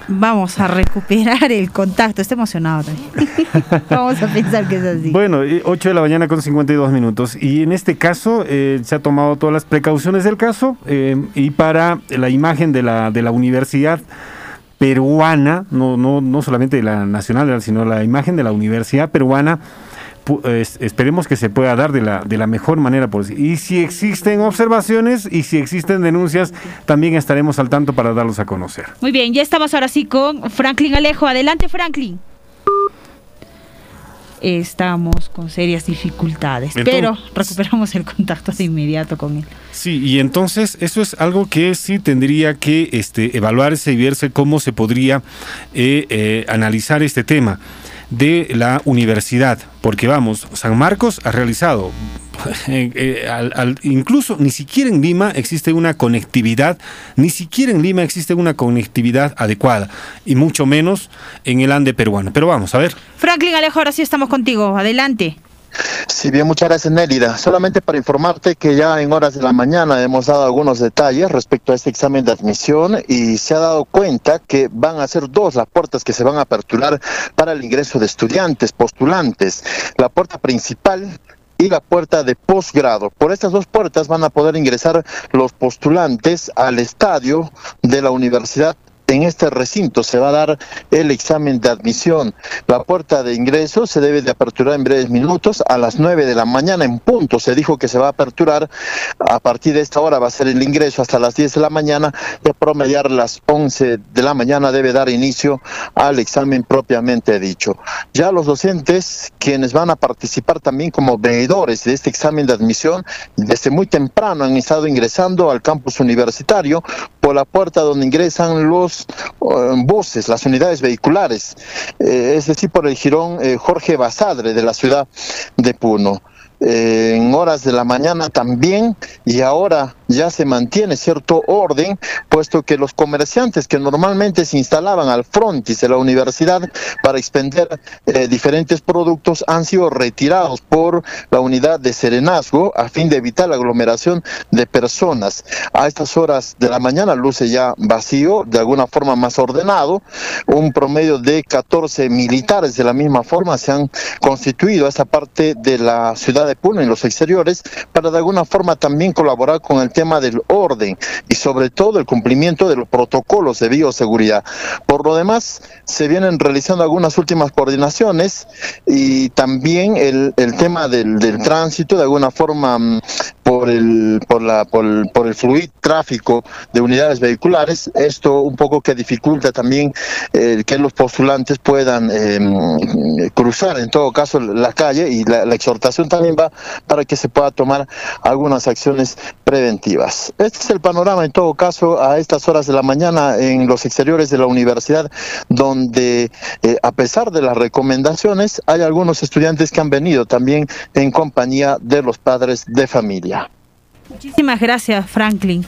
vamos a recuperar el contacto. Está emocionado también. vamos a pensar que es así. Bueno, 8 de la mañana con 52 minutos. Y en este caso eh, se ha tomado todas las precauciones del caso eh, y para la imagen de la, de la universidad peruana, no, no, no solamente de la nacional, sino la imagen de la universidad peruana, esperemos que se pueda dar de la, de la mejor manera posible. Y si existen observaciones y si existen denuncias, también estaremos al tanto para darlos a conocer. Muy bien, ya estamos ahora sí con Franklin Alejo. Adelante, Franklin. Estamos con serias dificultades, pero recuperamos el contacto de inmediato con él. Sí, y entonces eso es algo que sí tendría que este, evaluarse y verse cómo se podría eh, eh, analizar este tema de la universidad, porque vamos, San Marcos ha realizado, eh, eh, incluso ni siquiera en Lima existe una conectividad, ni siquiera en Lima existe una conectividad adecuada, y mucho menos en el Ande peruano. Pero vamos, a ver. Franklin Alejo, ahora sí estamos contigo, adelante. Sí, bien, muchas gracias Nélida. Solamente para informarte que ya en horas de la mañana hemos dado algunos detalles respecto a este examen de admisión y se ha dado cuenta que van a ser dos las puertas que se van a aperturar para el ingreso de estudiantes, postulantes. La puerta principal y la puerta de posgrado. Por estas dos puertas van a poder ingresar los postulantes al estadio de la Universidad en este recinto se va a dar el examen de admisión. La puerta de ingreso se debe de aperturar en breves minutos a las 9 de la mañana en punto. Se dijo que se va a aperturar a partir de esta hora va a ser el ingreso hasta las 10 de la mañana y a promediar las 11 de la mañana debe dar inicio al examen propiamente dicho. Ya los docentes quienes van a participar también como veedores de este examen de admisión desde muy temprano han estado ingresando al campus universitario por la puerta donde ingresan los buses, las unidades vehiculares, eh, es decir, por el jirón eh, Jorge Basadre de la ciudad de Puno. En horas de la mañana también y ahora ya se mantiene cierto orden, puesto que los comerciantes que normalmente se instalaban al frontis de la universidad para expender eh, diferentes productos han sido retirados por la unidad de serenazgo a fin de evitar la aglomeración de personas. A estas horas de la mañana luce ya vacío, de alguna forma más ordenado. Un promedio de 14 militares de la misma forma se han constituido a esta parte de la ciudad de Puno en los exteriores para de alguna forma también colaborar con el tema del orden y sobre todo el cumplimiento de los protocolos de bioseguridad. Por lo demás, se vienen realizando algunas últimas coordinaciones y también el, el tema del, del tránsito de alguna forma mm, por el por la por, el- por el fluid tráfico de unidades vehiculares esto un poco que dificulta también eh, que los postulantes puedan eh, cruzar en todo caso la calle y la, la exhortación también va para que se pueda tomar algunas acciones preventivas este es el panorama en todo caso a estas horas de la mañana en los exteriores de la universidad donde eh, a pesar de las recomendaciones hay algunos estudiantes que han venido también en compañía de los padres de familia Muchísimas gracias, Franklin.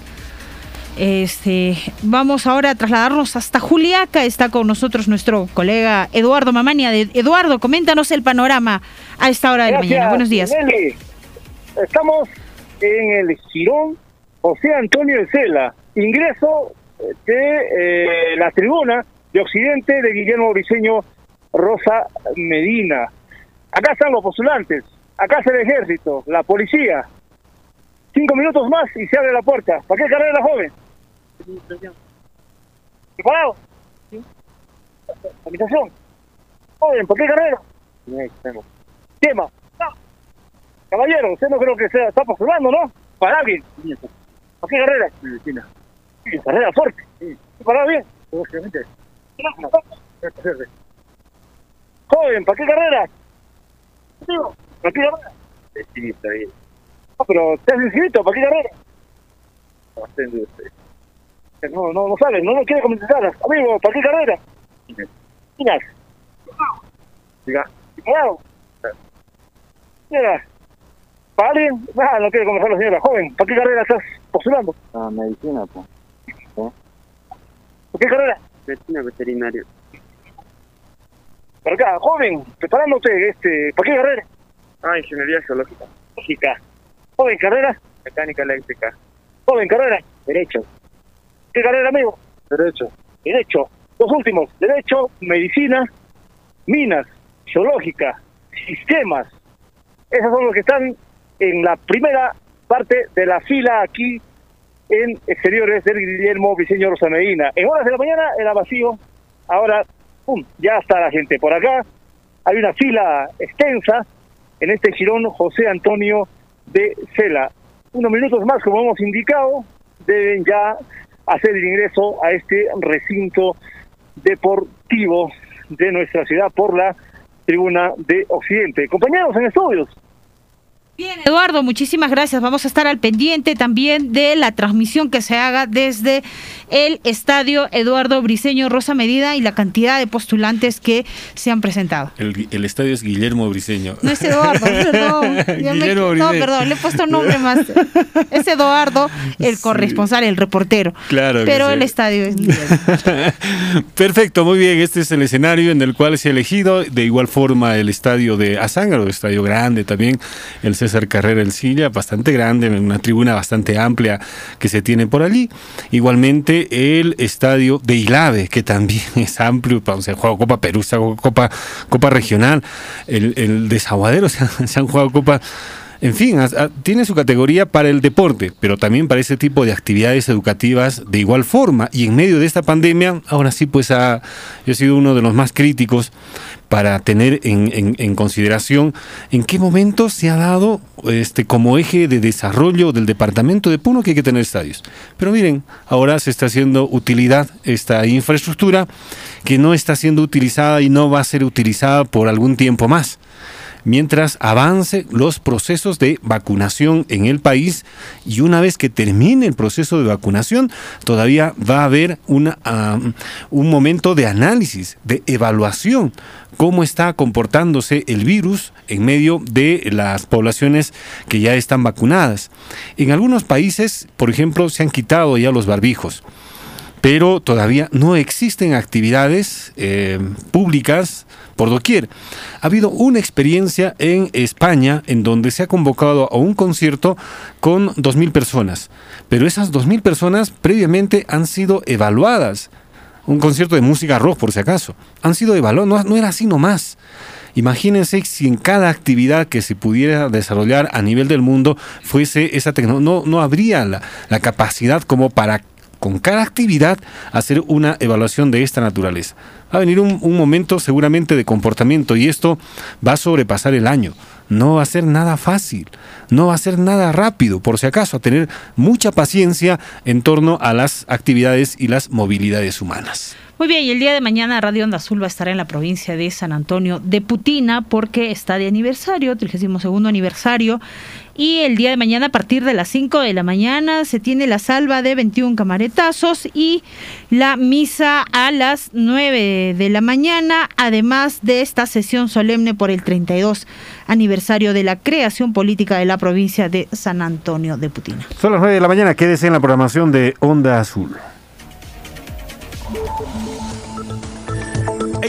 Este, vamos ahora a trasladarnos hasta Juliaca. Está con nosotros nuestro colega Eduardo Mamania. Eduardo, coméntanos el panorama a esta hora de la mañana. Buenos días. Nelly. Estamos en el Girón José Antonio Cela. Ingreso de eh, la tribuna de Occidente de Guillermo Briceño Rosa Medina. Acá están los postulantes. Acá está el ejército, la policía. Cinco minutos más y se abre la puerta. ¿Para qué carrera, joven? ¿Preparado? ¿Habitación? Joven, ¿para qué carrera? Tema. No. Caballero, usted no creo que sea, está postulando, ¿no? Para alguien. ¿Para qué carrera? Medicina. Carrera fuerte. ¿Preparado bien? Obviamente. Joven, ¿para qué carrera? Digo, ¿Para qué carrera? Está bien. No, pero estás inscrito, ¿para qué carrera? No, no, no sabes, no lo quiere comentar. Amigo, ¿para qué carrera? Minas. Diga. Claro. Mira. ¿Para alguien? Ah, no quiere conversar la señora. Joven, ¿para qué carrera estás postulando? Ah, medicina, pues. ¿Para qué carrera? Medicina veterinaria. Para acá, joven, preparándote, este, ¿para qué carrera? Ah, ingeniería geológica. Lógica. Joven, carrera. Mecánica eléctrica. Joven, carrera. Derecho. ¿Qué carrera, amigo? Derecho. Derecho. Los últimos. Derecho, medicina, minas, geológica, sistemas. Esos son los que están en la primera parte de la fila aquí en exteriores del Guillermo Briceño Rosa Medina. En horas de la mañana era vacío, ahora ¡pum! ya está la gente por acá. Hay una fila extensa en este girón José Antonio de Cela. Unos minutos más, como hemos indicado, deben ya hacer el ingreso a este recinto deportivo de nuestra ciudad por la tribuna de Occidente. Compañeros en estudios, Bien, Eduardo, muchísimas gracias. Vamos a estar al pendiente también de la transmisión que se haga desde el estadio Eduardo Briceño Rosa Medida y la cantidad de postulantes que se han presentado. El, el estadio es Guillermo Briceño. No es Eduardo, perdón. Ya me- Guillermo no, perdón, le he puesto un nombre más. Es Eduardo, el corresponsal, el reportero. Claro Pero sí. el estadio es Perfecto, muy bien. Este es el escenario en el cual se ha elegido. De igual forma, el estadio de Azángaro, estadio grande también, el César Carrera El Silla, bastante grande, una tribuna bastante amplia que se tiene por allí. Igualmente, el estadio de Ilave, que también es amplio, pa- se ha jugado Copa Perú, se ha jugado Copa, Copa Regional, el, el Desaguadero, se, han- se han jugado Copa. En fin, tiene su categoría para el deporte, pero también para ese tipo de actividades educativas de igual forma. Y en medio de esta pandemia, ahora sí, pues ha, yo he sido uno de los más críticos para tener en, en- consideración en qué momento se ha dado este como eje de desarrollo del departamento de Puno que hay que tener estadios. Pero miren, ahora se está haciendo utilidad esta infraestructura que no está siendo utilizada y no va a ser utilizada por algún tiempo más. Mientras avance los procesos de vacunación en el país y una vez que termine el proceso de vacunación, todavía va a haber un momento de análisis, de evaluación cómo está comportándose el virus en medio de las poblaciones que ya están vacunadas. En algunos países, por ejemplo, se han quitado ya los barbijos, pero todavía no existen actividades eh, públicas por doquier. Ha habido una experiencia en España en donde se ha convocado a un concierto con 2.000 personas, pero esas 2.000 personas previamente han sido evaluadas un concierto de música rock, por si acaso. Han sido valor, no, no era así nomás. Imagínense si en cada actividad que se pudiera desarrollar a nivel del mundo fuese esa tecnología, no, no habría la, la capacidad como para con cada actividad hacer una evaluación de esta naturaleza. Va a venir un, momento seguramente de comportamiento y esto va a sobrepasar el año. No va a ser nada fácil, no va a ser nada rápido, por si acaso, a tener mucha paciencia en torno a las actividades y las movilidades humanas. Muy bien, y el día de mañana Radio Onda Azul va a estar en la provincia de San Antonio de Putina porque está de aniversario, 32 aniversario. Y el día de mañana, a partir de las 5 de la mañana, se tiene la salva de 21 camaretazos y la misa a las 9 de la mañana, además de esta sesión solemne por el 32 aniversario de la creación política de la provincia de San Antonio de Putina. Son las 9 de la mañana, quédese en la programación de Onda Azul.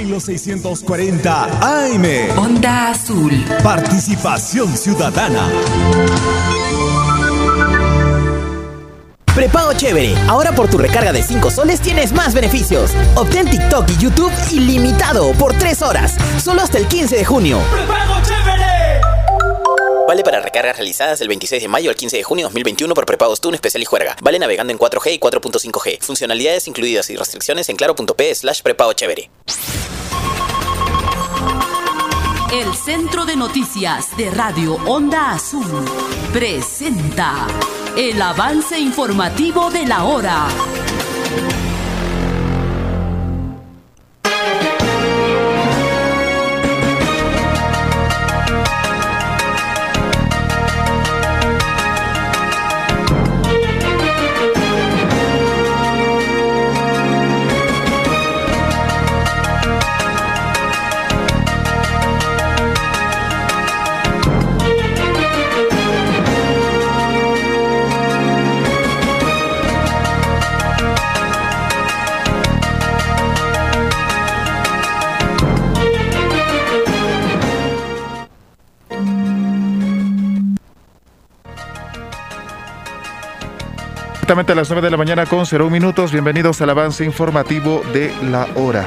En los 640 AM. Onda Azul. Participación ciudadana. Prepago chévere. Ahora por tu recarga de 5 soles tienes más beneficios. Obtén TikTok y YouTube ilimitado por 3 horas. Solo hasta el 15 de junio. ¡Prepago chévere! Vale para recargas realizadas del 26 de mayo al 15 de junio de 2021 por prepagos TUN especial y juerga. Vale navegando en 4G y 4.5G. Funcionalidades incluidas y restricciones en claro.p slash prepago chévere. El Centro de Noticias de Radio Onda Azul presenta el avance informativo de la hora. Exactamente a las 9 de la mañana con 0 minutos. Bienvenidos al avance informativo de la hora.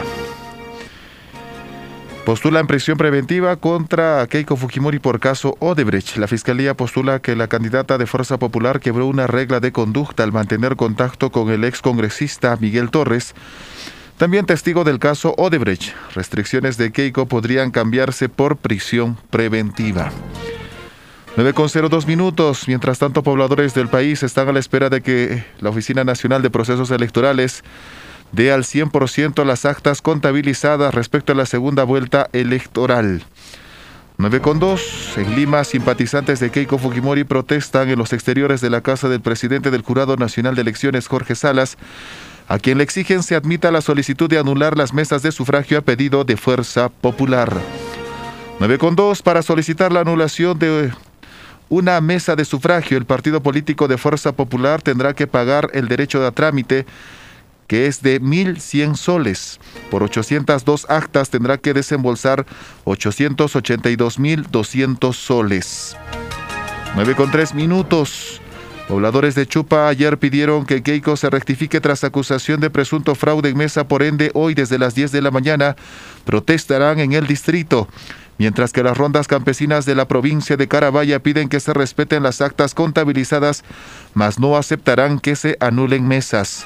Postula en prisión preventiva contra Keiko Fujimori por caso Odebrecht. La fiscalía postula que la candidata de Fuerza Popular quebró una regla de conducta al mantener contacto con el ex congresista Miguel Torres, también testigo del caso Odebrecht. Restricciones de Keiko podrían cambiarse por prisión preventiva. 9.02 minutos. Mientras tanto, pobladores del país están a la espera de que la Oficina Nacional de Procesos Electorales dé al 100% las actas contabilizadas respecto a la segunda vuelta electoral. 9.2. En Lima, simpatizantes de Keiko Fujimori protestan en los exteriores de la casa del presidente del Jurado Nacional de Elecciones, Jorge Salas, a quien le exigen se admita la solicitud de anular las mesas de sufragio a pedido de Fuerza Popular. 9.2. Para solicitar la anulación de una mesa de sufragio, el partido político de Fuerza Popular tendrá que pagar el derecho de trámite que es de 1.100 soles. Por 802 actas tendrá que desembolsar 882.200 soles. 9 con 3 minutos. Pobladores de Chupa ayer pidieron que Keiko se rectifique tras acusación de presunto fraude en mesa, por ende hoy desde las 10 de la mañana protestarán en el distrito mientras que las rondas campesinas de la provincia de Carabaya piden que se respeten las actas contabilizadas, mas no aceptarán que se anulen mesas.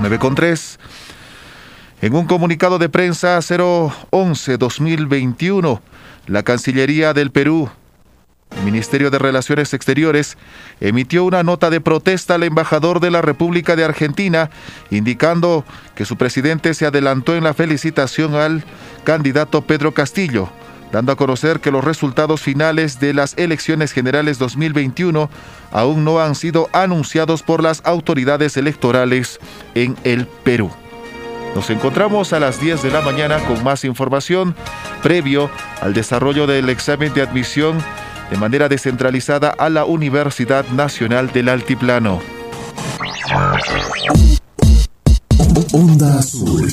9 con 3. En un comunicado de prensa 011-2021, la Cancillería del Perú, Ministerio de Relaciones Exteriores, emitió una nota de protesta al embajador de la República de Argentina, indicando que su presidente se adelantó en la felicitación al candidato Pedro Castillo, dando a conocer que los resultados finales de las elecciones generales 2021 aún no han sido anunciados por las autoridades electorales en el Perú. Nos encontramos a las 10 de la mañana con más información previo al desarrollo del examen de admisión de manera descentralizada a la Universidad Nacional del Altiplano. Azul.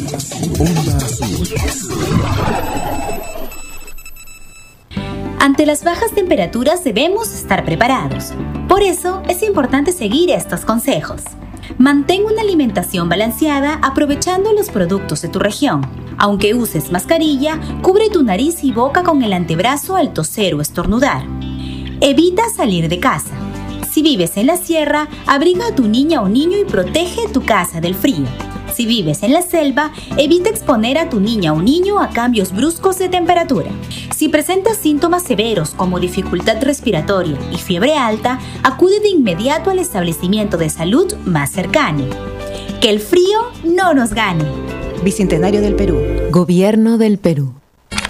Ante las bajas temperaturas debemos estar preparados. Por eso es importante seguir estos consejos. Mantén una alimentación balanceada aprovechando los productos de tu región. Aunque uses mascarilla, cubre tu nariz y boca con el antebrazo al toser o estornudar. Evita salir de casa. Si vives en la sierra, abriga a tu niña o niño y protege tu casa del frío. Si vives en la selva, evita exponer a tu niña o niño a cambios bruscos de temperatura. Si presentas síntomas severos como dificultad respiratoria y fiebre alta, acude de inmediato al establecimiento de salud más cercano. Que el frío no nos gane. Bicentenario del Perú. Gobierno del Perú.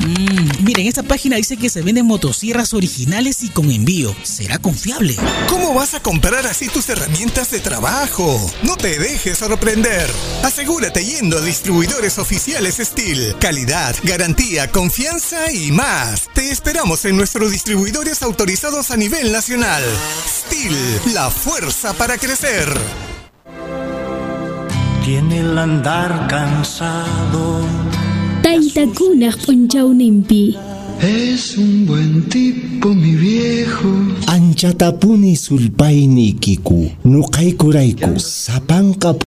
Mm, miren, esta página dice que se venden motosierras originales y con envío. ¿Será confiable? ¿Cómo vas a comprar así tus herramientas de trabajo? No te dejes sorprender. Asegúrate yendo a distribuidores oficiales Steel. Calidad, garantía, confianza y más. Te esperamos en nuestros distribuidores autorizados a nivel nacional. Steel, la fuerza para crecer. Tiene el andar cansado. Es un buen tipo, mi viejo. Anchatapuni sulpaynikiku. Nuqaykurayku sapanka